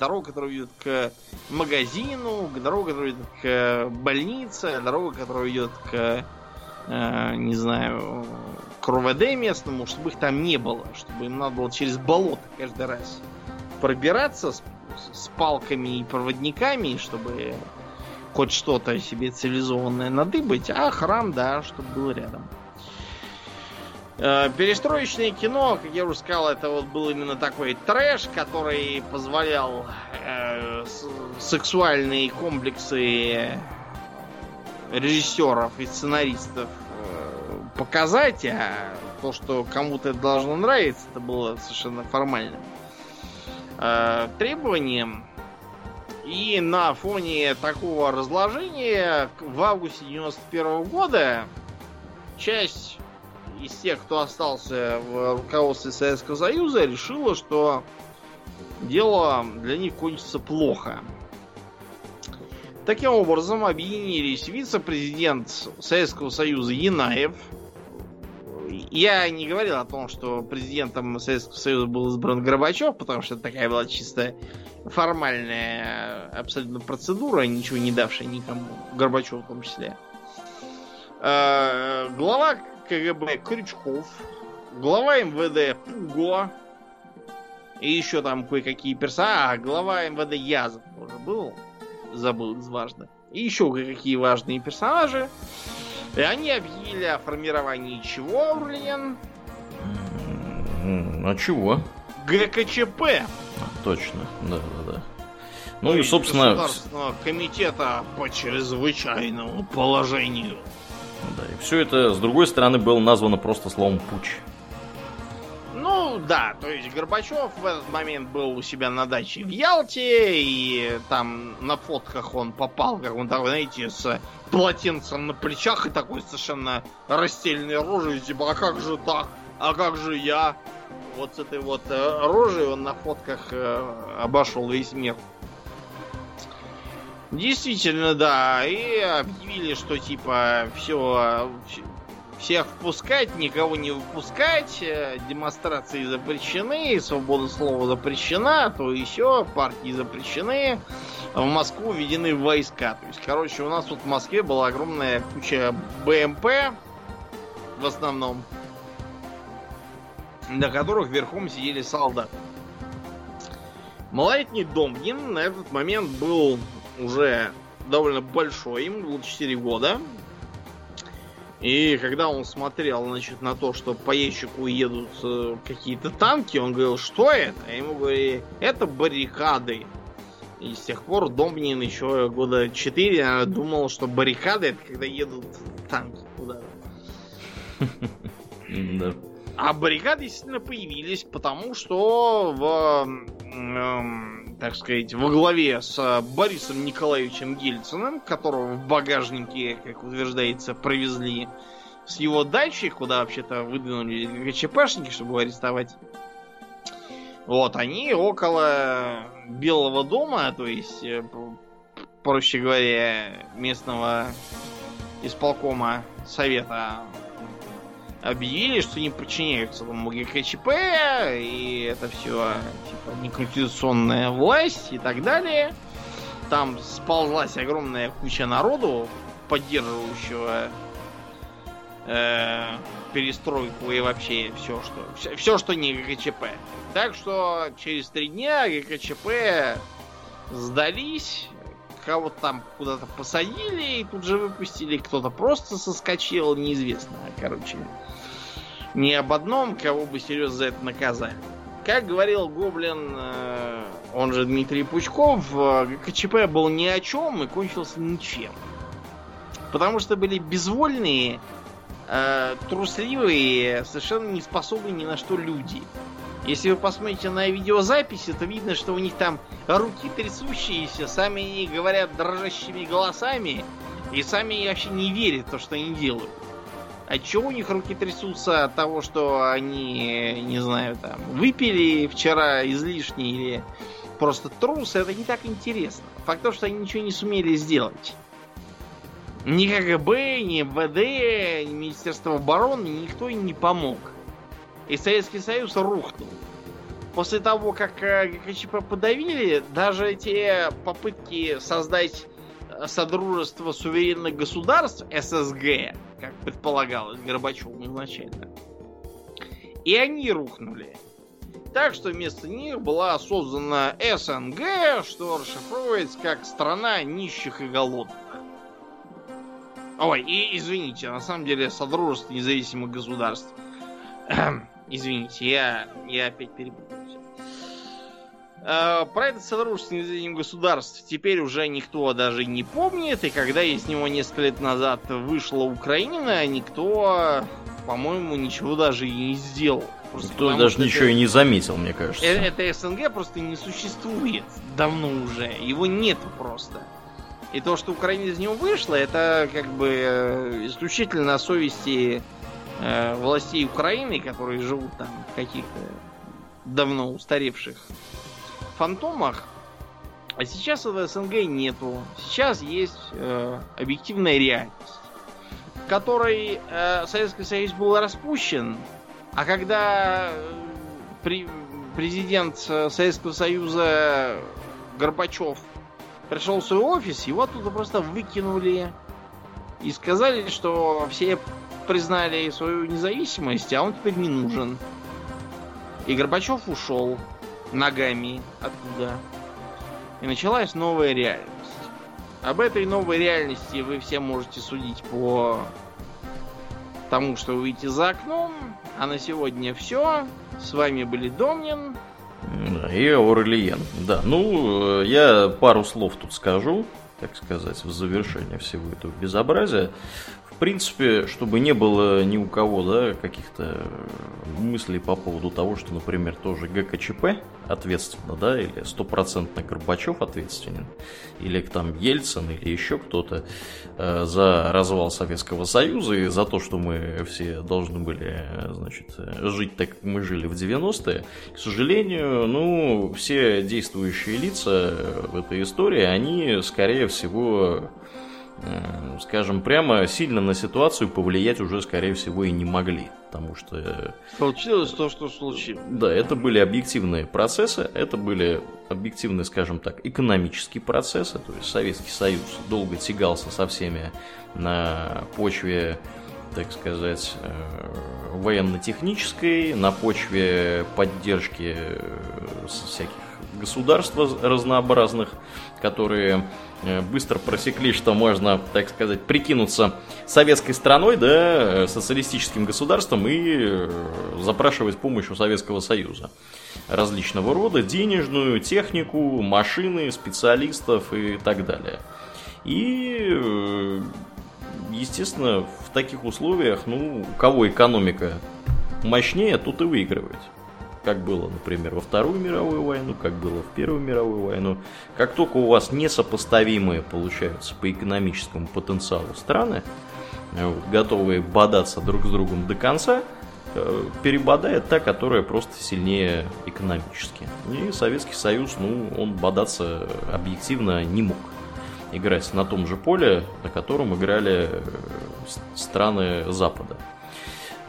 Дорога, которая ведет к магазину, дорога, которая ведет к больнице, дорога, которая ведет к, э, не знаю, к РОВД местному, чтобы их там не было, чтобы им надо было через болото каждый раз пробираться с, с палками и проводниками, чтобы хоть что-то себе цивилизованное надыбать, а храм, да, чтобы был рядом. Э, Перестроечное кино, как я уже сказал, это вот был именно такой трэш, который позволял э, сексуальные комплексы режиссеров и сценаристов э, показать, а то, что кому-то это должно нравиться, это было совершенно формальным э, требованием. И на фоне такого разложения в августе 91 года часть из тех, кто остался в руководстве Советского Союза, решила, что дело для них кончится плохо. Таким образом, объединились вице-президент Советского Союза Янаев. Я не говорил о том, что президентом Советского Союза был избран Горбачев, потому что это такая была чисто формальная абсолютно процедура, ничего не давшая никому, Горбачеву в том числе. Э, Глава КГБ Крючков, глава МВД Пуго, и еще там кое-какие персонажи. А, глава МВД Язов тоже был, забыл из важных. И еще кое-какие важные персонажи. И они объявили о формировании чего, Урлен? М, А чего? ГКЧП. А, Точно, да, да, да. Ну и, собственно, Государственного комитета по чрезвычайному положению. Да, и все это, с другой стороны, было названо просто словом пуч. Ну да, то есть Горбачев в этот момент был у себя на даче в Ялте, и там на фотках он попал, как он такой, знаете, с полотенцем на плечах и такой совершенно расстеленной рожей, типа, а как же так? А как же я? Вот с этой вот э, рожей он на фотках э, обошел весь мир. Действительно, да, и объявили, что типа все, всех впускать, никого не выпускать, э, демонстрации запрещены, свобода слова запрещена, то еще партии запрещены, в Москву введены войска. То есть, короче, у нас тут в Москве была огромная куча БМП, в основном, на которых верхом сидели солдаты. Малолетний Домнин на этот момент был уже довольно большой, ему было 4 года. И когда он смотрел, значит, на то, что по ящику едут э, какие-то танки, он говорил, что это? А ему говорили, это баррикады. И с тех пор Домнин еще года 4 думал, что баррикады это когда едут танки куда-то. Да. А баррикады, естественно, появились, потому что в, э, так сказать, во главе с Борисом Николаевичем Гельциным, которого в багажнике, как утверждается, провезли с его дачи, куда вообще-то выдвинули ГЧПшники, чтобы арестовать. Вот, они около Белого дома, то есть, э, проще говоря, местного исполкома совета объявили, что не подчиняются там ГКЧП, и это все типа неконституционная власть и так далее. Там сползлась огромная куча народу, поддерживающего э, перестройку и вообще все, что все, все, что не ГКЧП. Так что через три дня ГКЧП сдались, кого-то там куда-то посадили и тут же выпустили, кто-то просто соскочил, неизвестно, короче ни об одном, кого бы серьезно за это наказали. Как говорил Гоблин, э, он же Дмитрий Пучков, э, КЧП был ни о чем и кончился ничем. Потому что были безвольные, э, трусливые, совершенно не способные ни на что люди. Если вы посмотрите на видеозаписи, то видно, что у них там руки трясущиеся, сами они говорят дрожащими голосами, и сами вообще не верят в то, что они делают. А чего у них руки трясутся от того, что они, не знаю, там, выпили вчера излишне или просто трусы, это не так интересно. Факт то, что они ничего не сумели сделать. Ни КГБ, ни МВД, ни Министерство обороны, никто им не помог. И Советский Союз рухнул. После того, как э, ГКЧП подавили, даже те попытки создать Содружество суверенных государств, ССГ, как предполагалось Горбачевым изначально. И они рухнули. Так что вместо них была создана СНГ, что расшифровывается как страна нищих и голодных. Ой, и извините, на самом деле Содружество независимых государств. извините, я, я опять перепутал. Э, про это Содружество независимых государств теперь уже никто даже не помнит, и когда из него несколько лет назад вышла Украина, никто, по-моему, ничего даже и не сделал. Просто Кто даже ничего это, и не заметил, мне кажется. Это, это СНГ просто не существует давно уже. Его нет просто. И то, что Украина из него вышла, это как бы э, исключительно на совести э, властей Украины, которые живут там в каких-то давно устаревших фантомах. А сейчас этого СНГ нету. Сейчас есть э, объективная реальность, в которой э, Советский Союз был распущен, а когда э, при, президент э, Советского Союза Горбачев пришел в свой офис, его оттуда просто выкинули и сказали, что все признали свою независимость, а он теперь не нужен. И Горбачев ушел ногами оттуда. И началась новая реальность. Об этой новой реальности вы все можете судить по тому, что вы видите за окном. А на сегодня все. С вами были Домнин. И Аурелиен. Да, ну, я пару слов тут скажу, так сказать, в завершение всего этого безобразия принципе, чтобы не было ни у кого, да, каких-то мыслей по поводу того, что, например, тоже ГКЧП ответственно, да, или стопроцентно Горбачев ответственен, или там Ельцин, или еще кто-то э, за развал Советского Союза и за то, что мы все должны были, значит, жить так, как мы жили в 90-е. К сожалению, ну, все действующие лица в этой истории, они, скорее всего, э, скажем прямо, сильно на ситуацию повлиять уже, скорее всего, и не могли. Потому что... Э, случилось то, что случилось. Да, это были объективные процессы, это были объективные, скажем так, экономические процессы. То есть Советский Союз долго тягался со всеми на почве так сказать, э, военно-технической, на почве поддержки всяких государств разнообразных, которые э, быстро просекли, что можно, так сказать, прикинуться советской страной, да, социалистическим государством и э, запрашивать помощь у Советского Союза. Различного рода, денежную, технику, машины, специалистов и так далее. И, э, естественно, в таких условиях, ну, у кого экономика мощнее, тут и выигрывает как было, например, во Вторую мировую войну, как было в Первую мировую войну. Как только у вас несопоставимые получаются по экономическому потенциалу страны, вот, готовые бодаться друг с другом до конца, э, перебодает та, которая просто сильнее экономически. И Советский Союз, ну, он бодаться объективно не мог играть на том же поле, на котором играли э, страны Запада.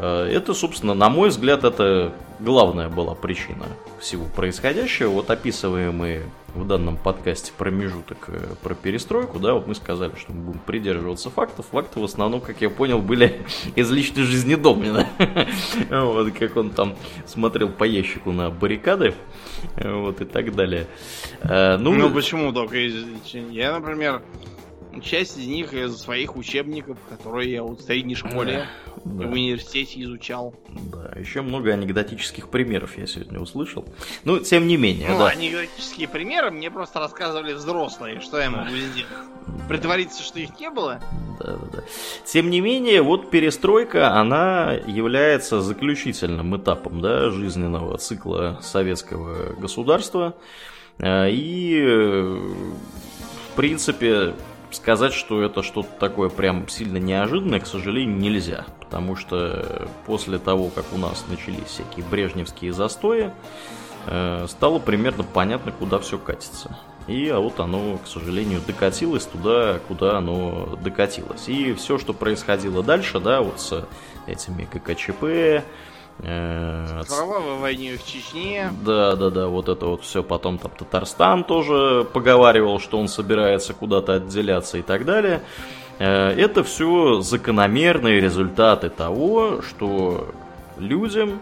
Э, это, собственно, на мой взгляд, это главная была причина всего происходящего. Вот описываемый в данном подкасте промежуток э, про перестройку, да, вот мы сказали, что мы будем придерживаться фактов. Факты в основном, как я понял, были из личной жизни Домнина. Вот, как он там смотрел по ящику на баррикады, вот, и так далее. Э, ну, ну почему только из Я, например, часть из них из своих учебников, которые я вот в средней школе да. в университете изучал. Да, еще много анекдотических примеров я сегодня услышал. Ну, тем не менее, ну, да. анекдотические примеры мне просто рассказывали взрослые, что я могу сделать. Притвориться, что их не было? Да, да, да. Тем не менее, вот перестройка, она является заключительным этапом да, жизненного цикла советского государства. Э, и, э, в принципе, сказать, что это что-то такое прям сильно неожиданное, к сожалению, нельзя. Потому что после того, как у нас начались всякие брежневские застои, э, стало примерно понятно, куда все катится. И а вот оно, к сожалению, докатилось туда, куда оно докатилось. И все, что происходило дальше, да, вот с этими ГКЧП, Э, Кровавой войне в Чечне. Да, да, да, вот это вот все. Потом там Татарстан тоже поговаривал, что он собирается куда-то отделяться и так далее. Э, это все закономерные результаты того, что людям,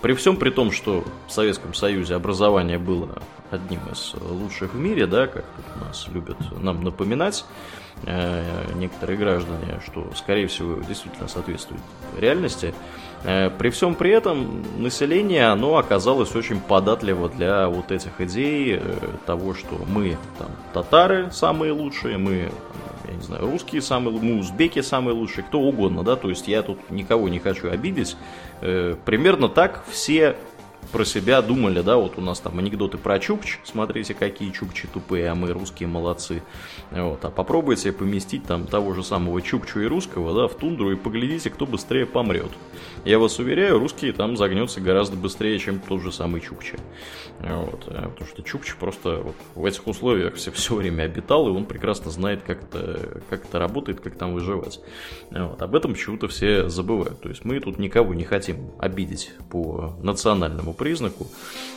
при всем при том, что в Советском Союзе образование было одним из лучших в мире, да, как у нас любят нам напоминать, Э, некоторые граждане, что, скорее всего, действительно соответствует реальности. Э, при всем при этом население, оно оказалось очень податливо для вот этих идей э, того, что мы там татары самые лучшие, мы я не знаю, русские самые, мы узбеки самые лучшие, кто угодно, да, то есть я тут никого не хочу обидеть. Примерно так все про себя думали, да, вот у нас там анекдоты про Чукч, смотрите, какие Чукчи тупые, а мы русские молодцы. Вот, а попробуйте поместить там того же самого Чукчу и русского, да, в тундру и поглядите, кто быстрее помрет. Я вас уверяю, русские там загнется гораздо быстрее, чем тот же самый Чукчи. Вот, э, потому что Чукчи просто вот в этих условиях все, все время обитал, и он прекрасно знает, как это, как это работает, как там выживать. Вот, об этом почему-то все забывают. То есть мы тут никого не хотим обидеть по национальному признаку.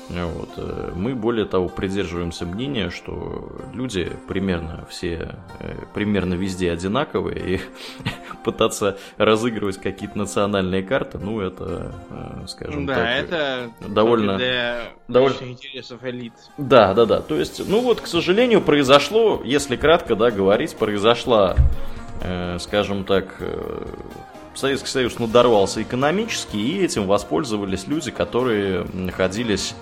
Вот. Э, мы, более того, придерживаемся мнения, что люди примерно все, э, примерно везде одинаковые, и пытаться разыгрывать какие-то национальные карты, ну, это, э, скажем да, так, это довольно... Для довольно... интересов элит. Да, да, да. То есть, ну вот, к сожалению, произошло, если кратко, да, говорить, произошла, э, скажем так, Советский Союз надорвался экономически, и этим воспользовались люди, которые находились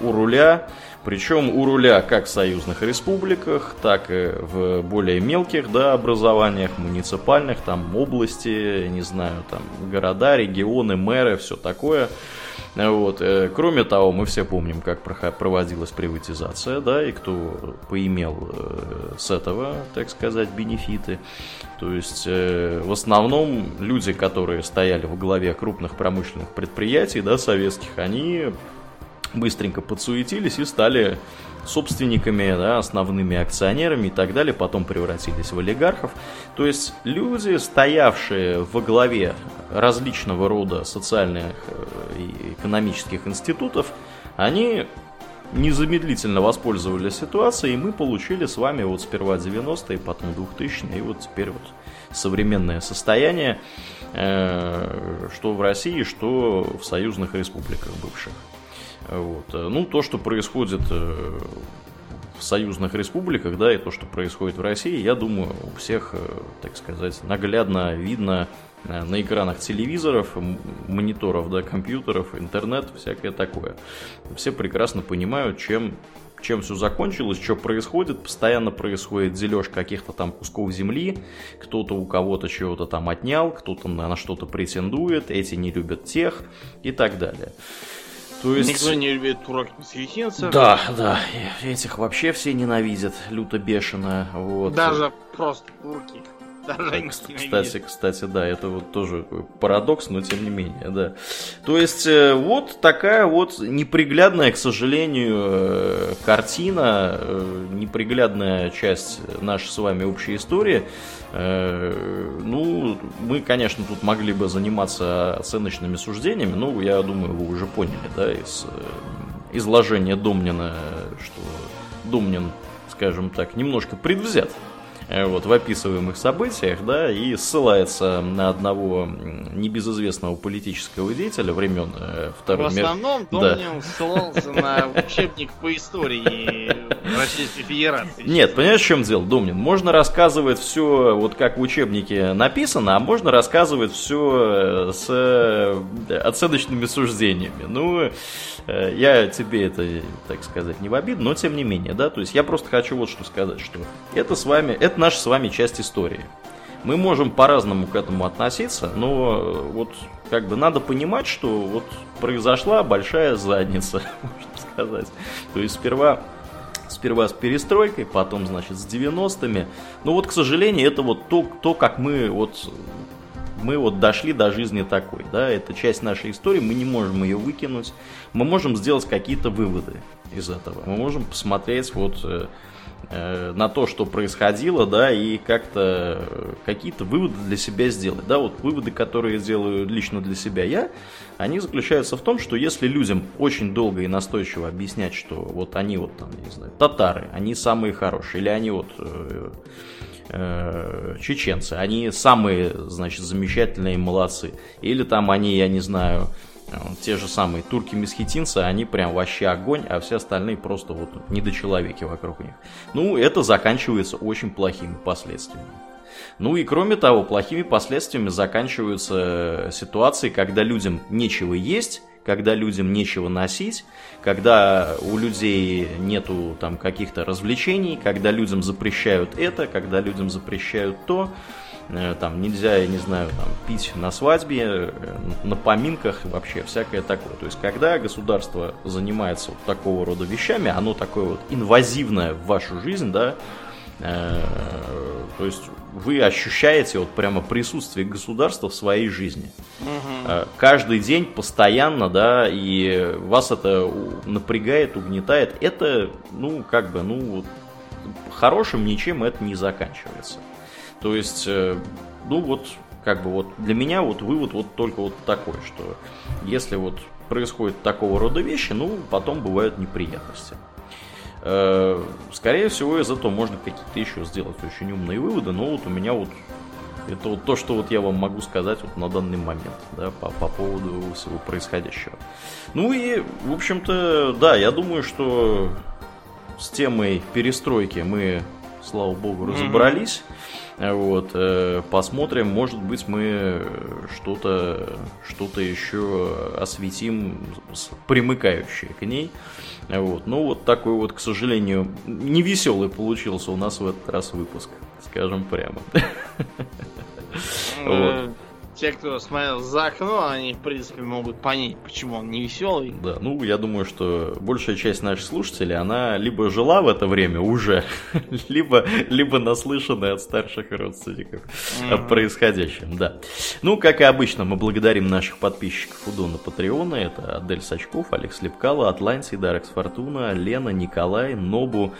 у руля, причем у руля как в союзных республиках, так и в более мелких да, образованиях, муниципальных, там области, не знаю, там города, регионы, мэры, все такое. Вот. Э, кроме того, мы все помним, как проводилась приватизация, да, и кто поимел э, с этого, так сказать, бенефиты. То есть, э, в основном, люди, которые стояли в главе крупных промышленных предприятий, да, советских, они быстренько подсуетились и стали собственниками, да, основными акционерами и так далее, потом превратились в олигархов. То есть люди, стоявшие во главе различного рода социальных э, и экономических институтов, они незамедлительно воспользовались ситуацией, и мы получили с вами вот сперва 90-е, потом 2000-е, и вот теперь вот современное состояние, э, что в России, что в союзных республиках бывших. Вот. Ну, то, что происходит э, в союзных республиках, да, и то, что происходит в России, я думаю, у всех, э, так сказать, наглядно видно э, на экранах телевизоров, мониторов, да, компьютеров, интернет, всякое такое. Все прекрасно понимают, чем чем все закончилось, что происходит. Постоянно происходит дележ каких-то там кусков земли, кто-то у кого-то чего-то там отнял, кто-то на что-то претендует, эти не любят тех и так далее. То есть... Никто не любит турок месхетинцев. Да, да. Этих вообще все ненавидят, люто бешено. Вот. Даже просто турки. Кстати, кстати, да, это вот тоже парадокс, но тем не менее, да. То есть, э, вот такая вот неприглядная, к сожалению, э, картина, э, неприглядная часть нашей с вами общей истории. Ну, мы, конечно, тут могли бы заниматься оценочными суждениями, но я думаю, вы уже поняли, да, из изложения Домнина, что Домнин, скажем так, немножко предвзят вот, в описываемых событиях, да, и ссылается на одного небезызвестного политического деятеля времен э, Второй В основном мир... Домнин да. ссылался на учебник по истории Российской Федерации. Нет, понимаешь, в чем дело, Домнин? Можно рассказывать все, вот как в учебнике написано, а можно рассказывать все э, с оценочными суждениями. Ну, я тебе это, так сказать, не в обиду, но тем не менее, да, то есть я просто хочу вот что сказать, что это с вами, это наша с вами часть истории. Мы можем по-разному к этому относиться, но э, вот как бы надо понимать, что вот произошла большая задница, можно сказать. То есть сперва сперва с перестройкой, потом, значит, с 90-ми. Но вот, к сожалению, это вот то, то как мы вот мы вот дошли до жизни такой, да, это часть нашей истории, мы не можем ее выкинуть, мы можем сделать какие-то выводы из этого, мы можем посмотреть вот э, Э, на то, что происходило, да, и как-то э, какие-то выводы для себя сделать. Да, вот выводы, которые делаю лично для себя я, они заключаются в том, что если людям очень долго и настойчиво объяснять, что вот они вот там, не знаю, татары, они самые хорошие, или они вот э, э, чеченцы, они самые, значит, замечательные молодцы, или там они, я не знаю, те же самые турки-месхетинцы, они прям вообще огонь, а все остальные просто вот недочеловеки вокруг них. Ну, это заканчивается очень плохими последствиями. Ну и кроме того, плохими последствиями заканчиваются ситуации, когда людям нечего есть, когда людям нечего носить, когда у людей нету там каких-то развлечений, когда людям запрещают это, когда людям запрещают то. Э, там нельзя, я не знаю, там, пить на свадьбе, э, на поминках, вообще всякое такое. То есть, когда государство занимается вот такого рода вещами, оно такое вот инвазивное в вашу жизнь, да, э, то есть вы ощущаете вот прямо присутствие государства в своей жизни. Угу. Каждый день, постоянно, да, и вас это напрягает, угнетает. Это, ну, как бы, ну, хорошим ничем это не заканчивается. То есть, э, ну вот, как бы вот для меня вот вывод вот только вот такой, что если вот происходит такого рода вещи, ну, потом бывают неприятности. Э, скорее всего, из этого можно какие-то еще сделать очень умные выводы, но вот у меня вот это вот то, что вот я вам могу сказать вот на данный момент, да, по, по поводу всего происходящего. Ну и, в общем-то, да, я думаю, что с темой перестройки мы, слава богу, разобрались. Mm-hmm. Вот, э, посмотрим, может быть, мы что-то что еще осветим, примыкающее к ней. Вот. Ну, вот такой вот, к сожалению, невеселый получился у нас в этот раз выпуск, скажем прямо. Э, те, кто смотрел за окно, они, в принципе, могут понять, почему он не веселый. Да, ну, я думаю, что большая часть наших слушателей, она либо жила в это время уже, либо, либо наслышаны от старших родственников mm-hmm. о происходящем, да. Ну, как и обычно, мы благодарим наших подписчиков у Дона Патреона. Это Адель Сачков, Алекс Лепкало, Атланти, Дарекс Фортуна, Лена, Николай, Нобу,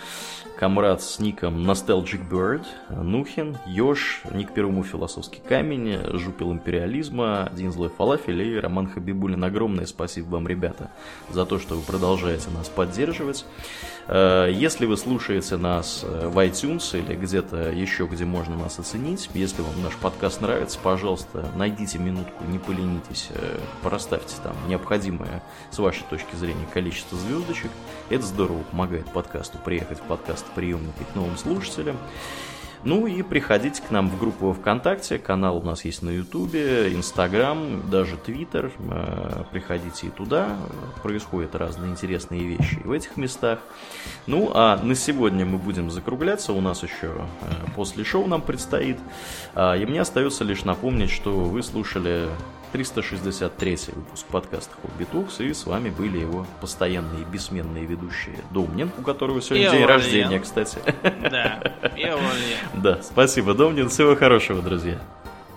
Камрад с ником Nostalgic Bird, Нухин, Ёж, ник Перуму Философский камень, Жупил Империализма, Один Злой Фалафель и Роман Хабибулин. Огромное спасибо вам, ребята, за то, что вы продолжаете нас поддерживать. Э, если вы слушаете нас э, в iTunes или где-то еще, где можно нас оценить, если вам наш подкаст нравится, пожалуйста, найдите минутку, не поленитесь, э, проставьте там необходимое с вашей точки зрения количество звездочек. Это здорово помогает подкасту приехать в подкаст приемники к новым слушателям. Ну и приходите к нам в группу ВКонтакте, канал у нас есть на Ютубе, Инстаграм, даже Твиттер. Э, приходите и туда, происходят разные интересные вещи в этих местах. Ну а на сегодня мы будем закругляться, у нас еще э, после шоу нам предстоит. А, и мне остается лишь напомнить, что вы слушали 363 выпуск подкаста Хобби Тукс, и с вами были его постоянные бессменные ведущие Домнин, у которого сегодня и день Вален. рождения, кстати. Да, и Да, спасибо, Домнин, всего хорошего, друзья.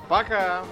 Пока.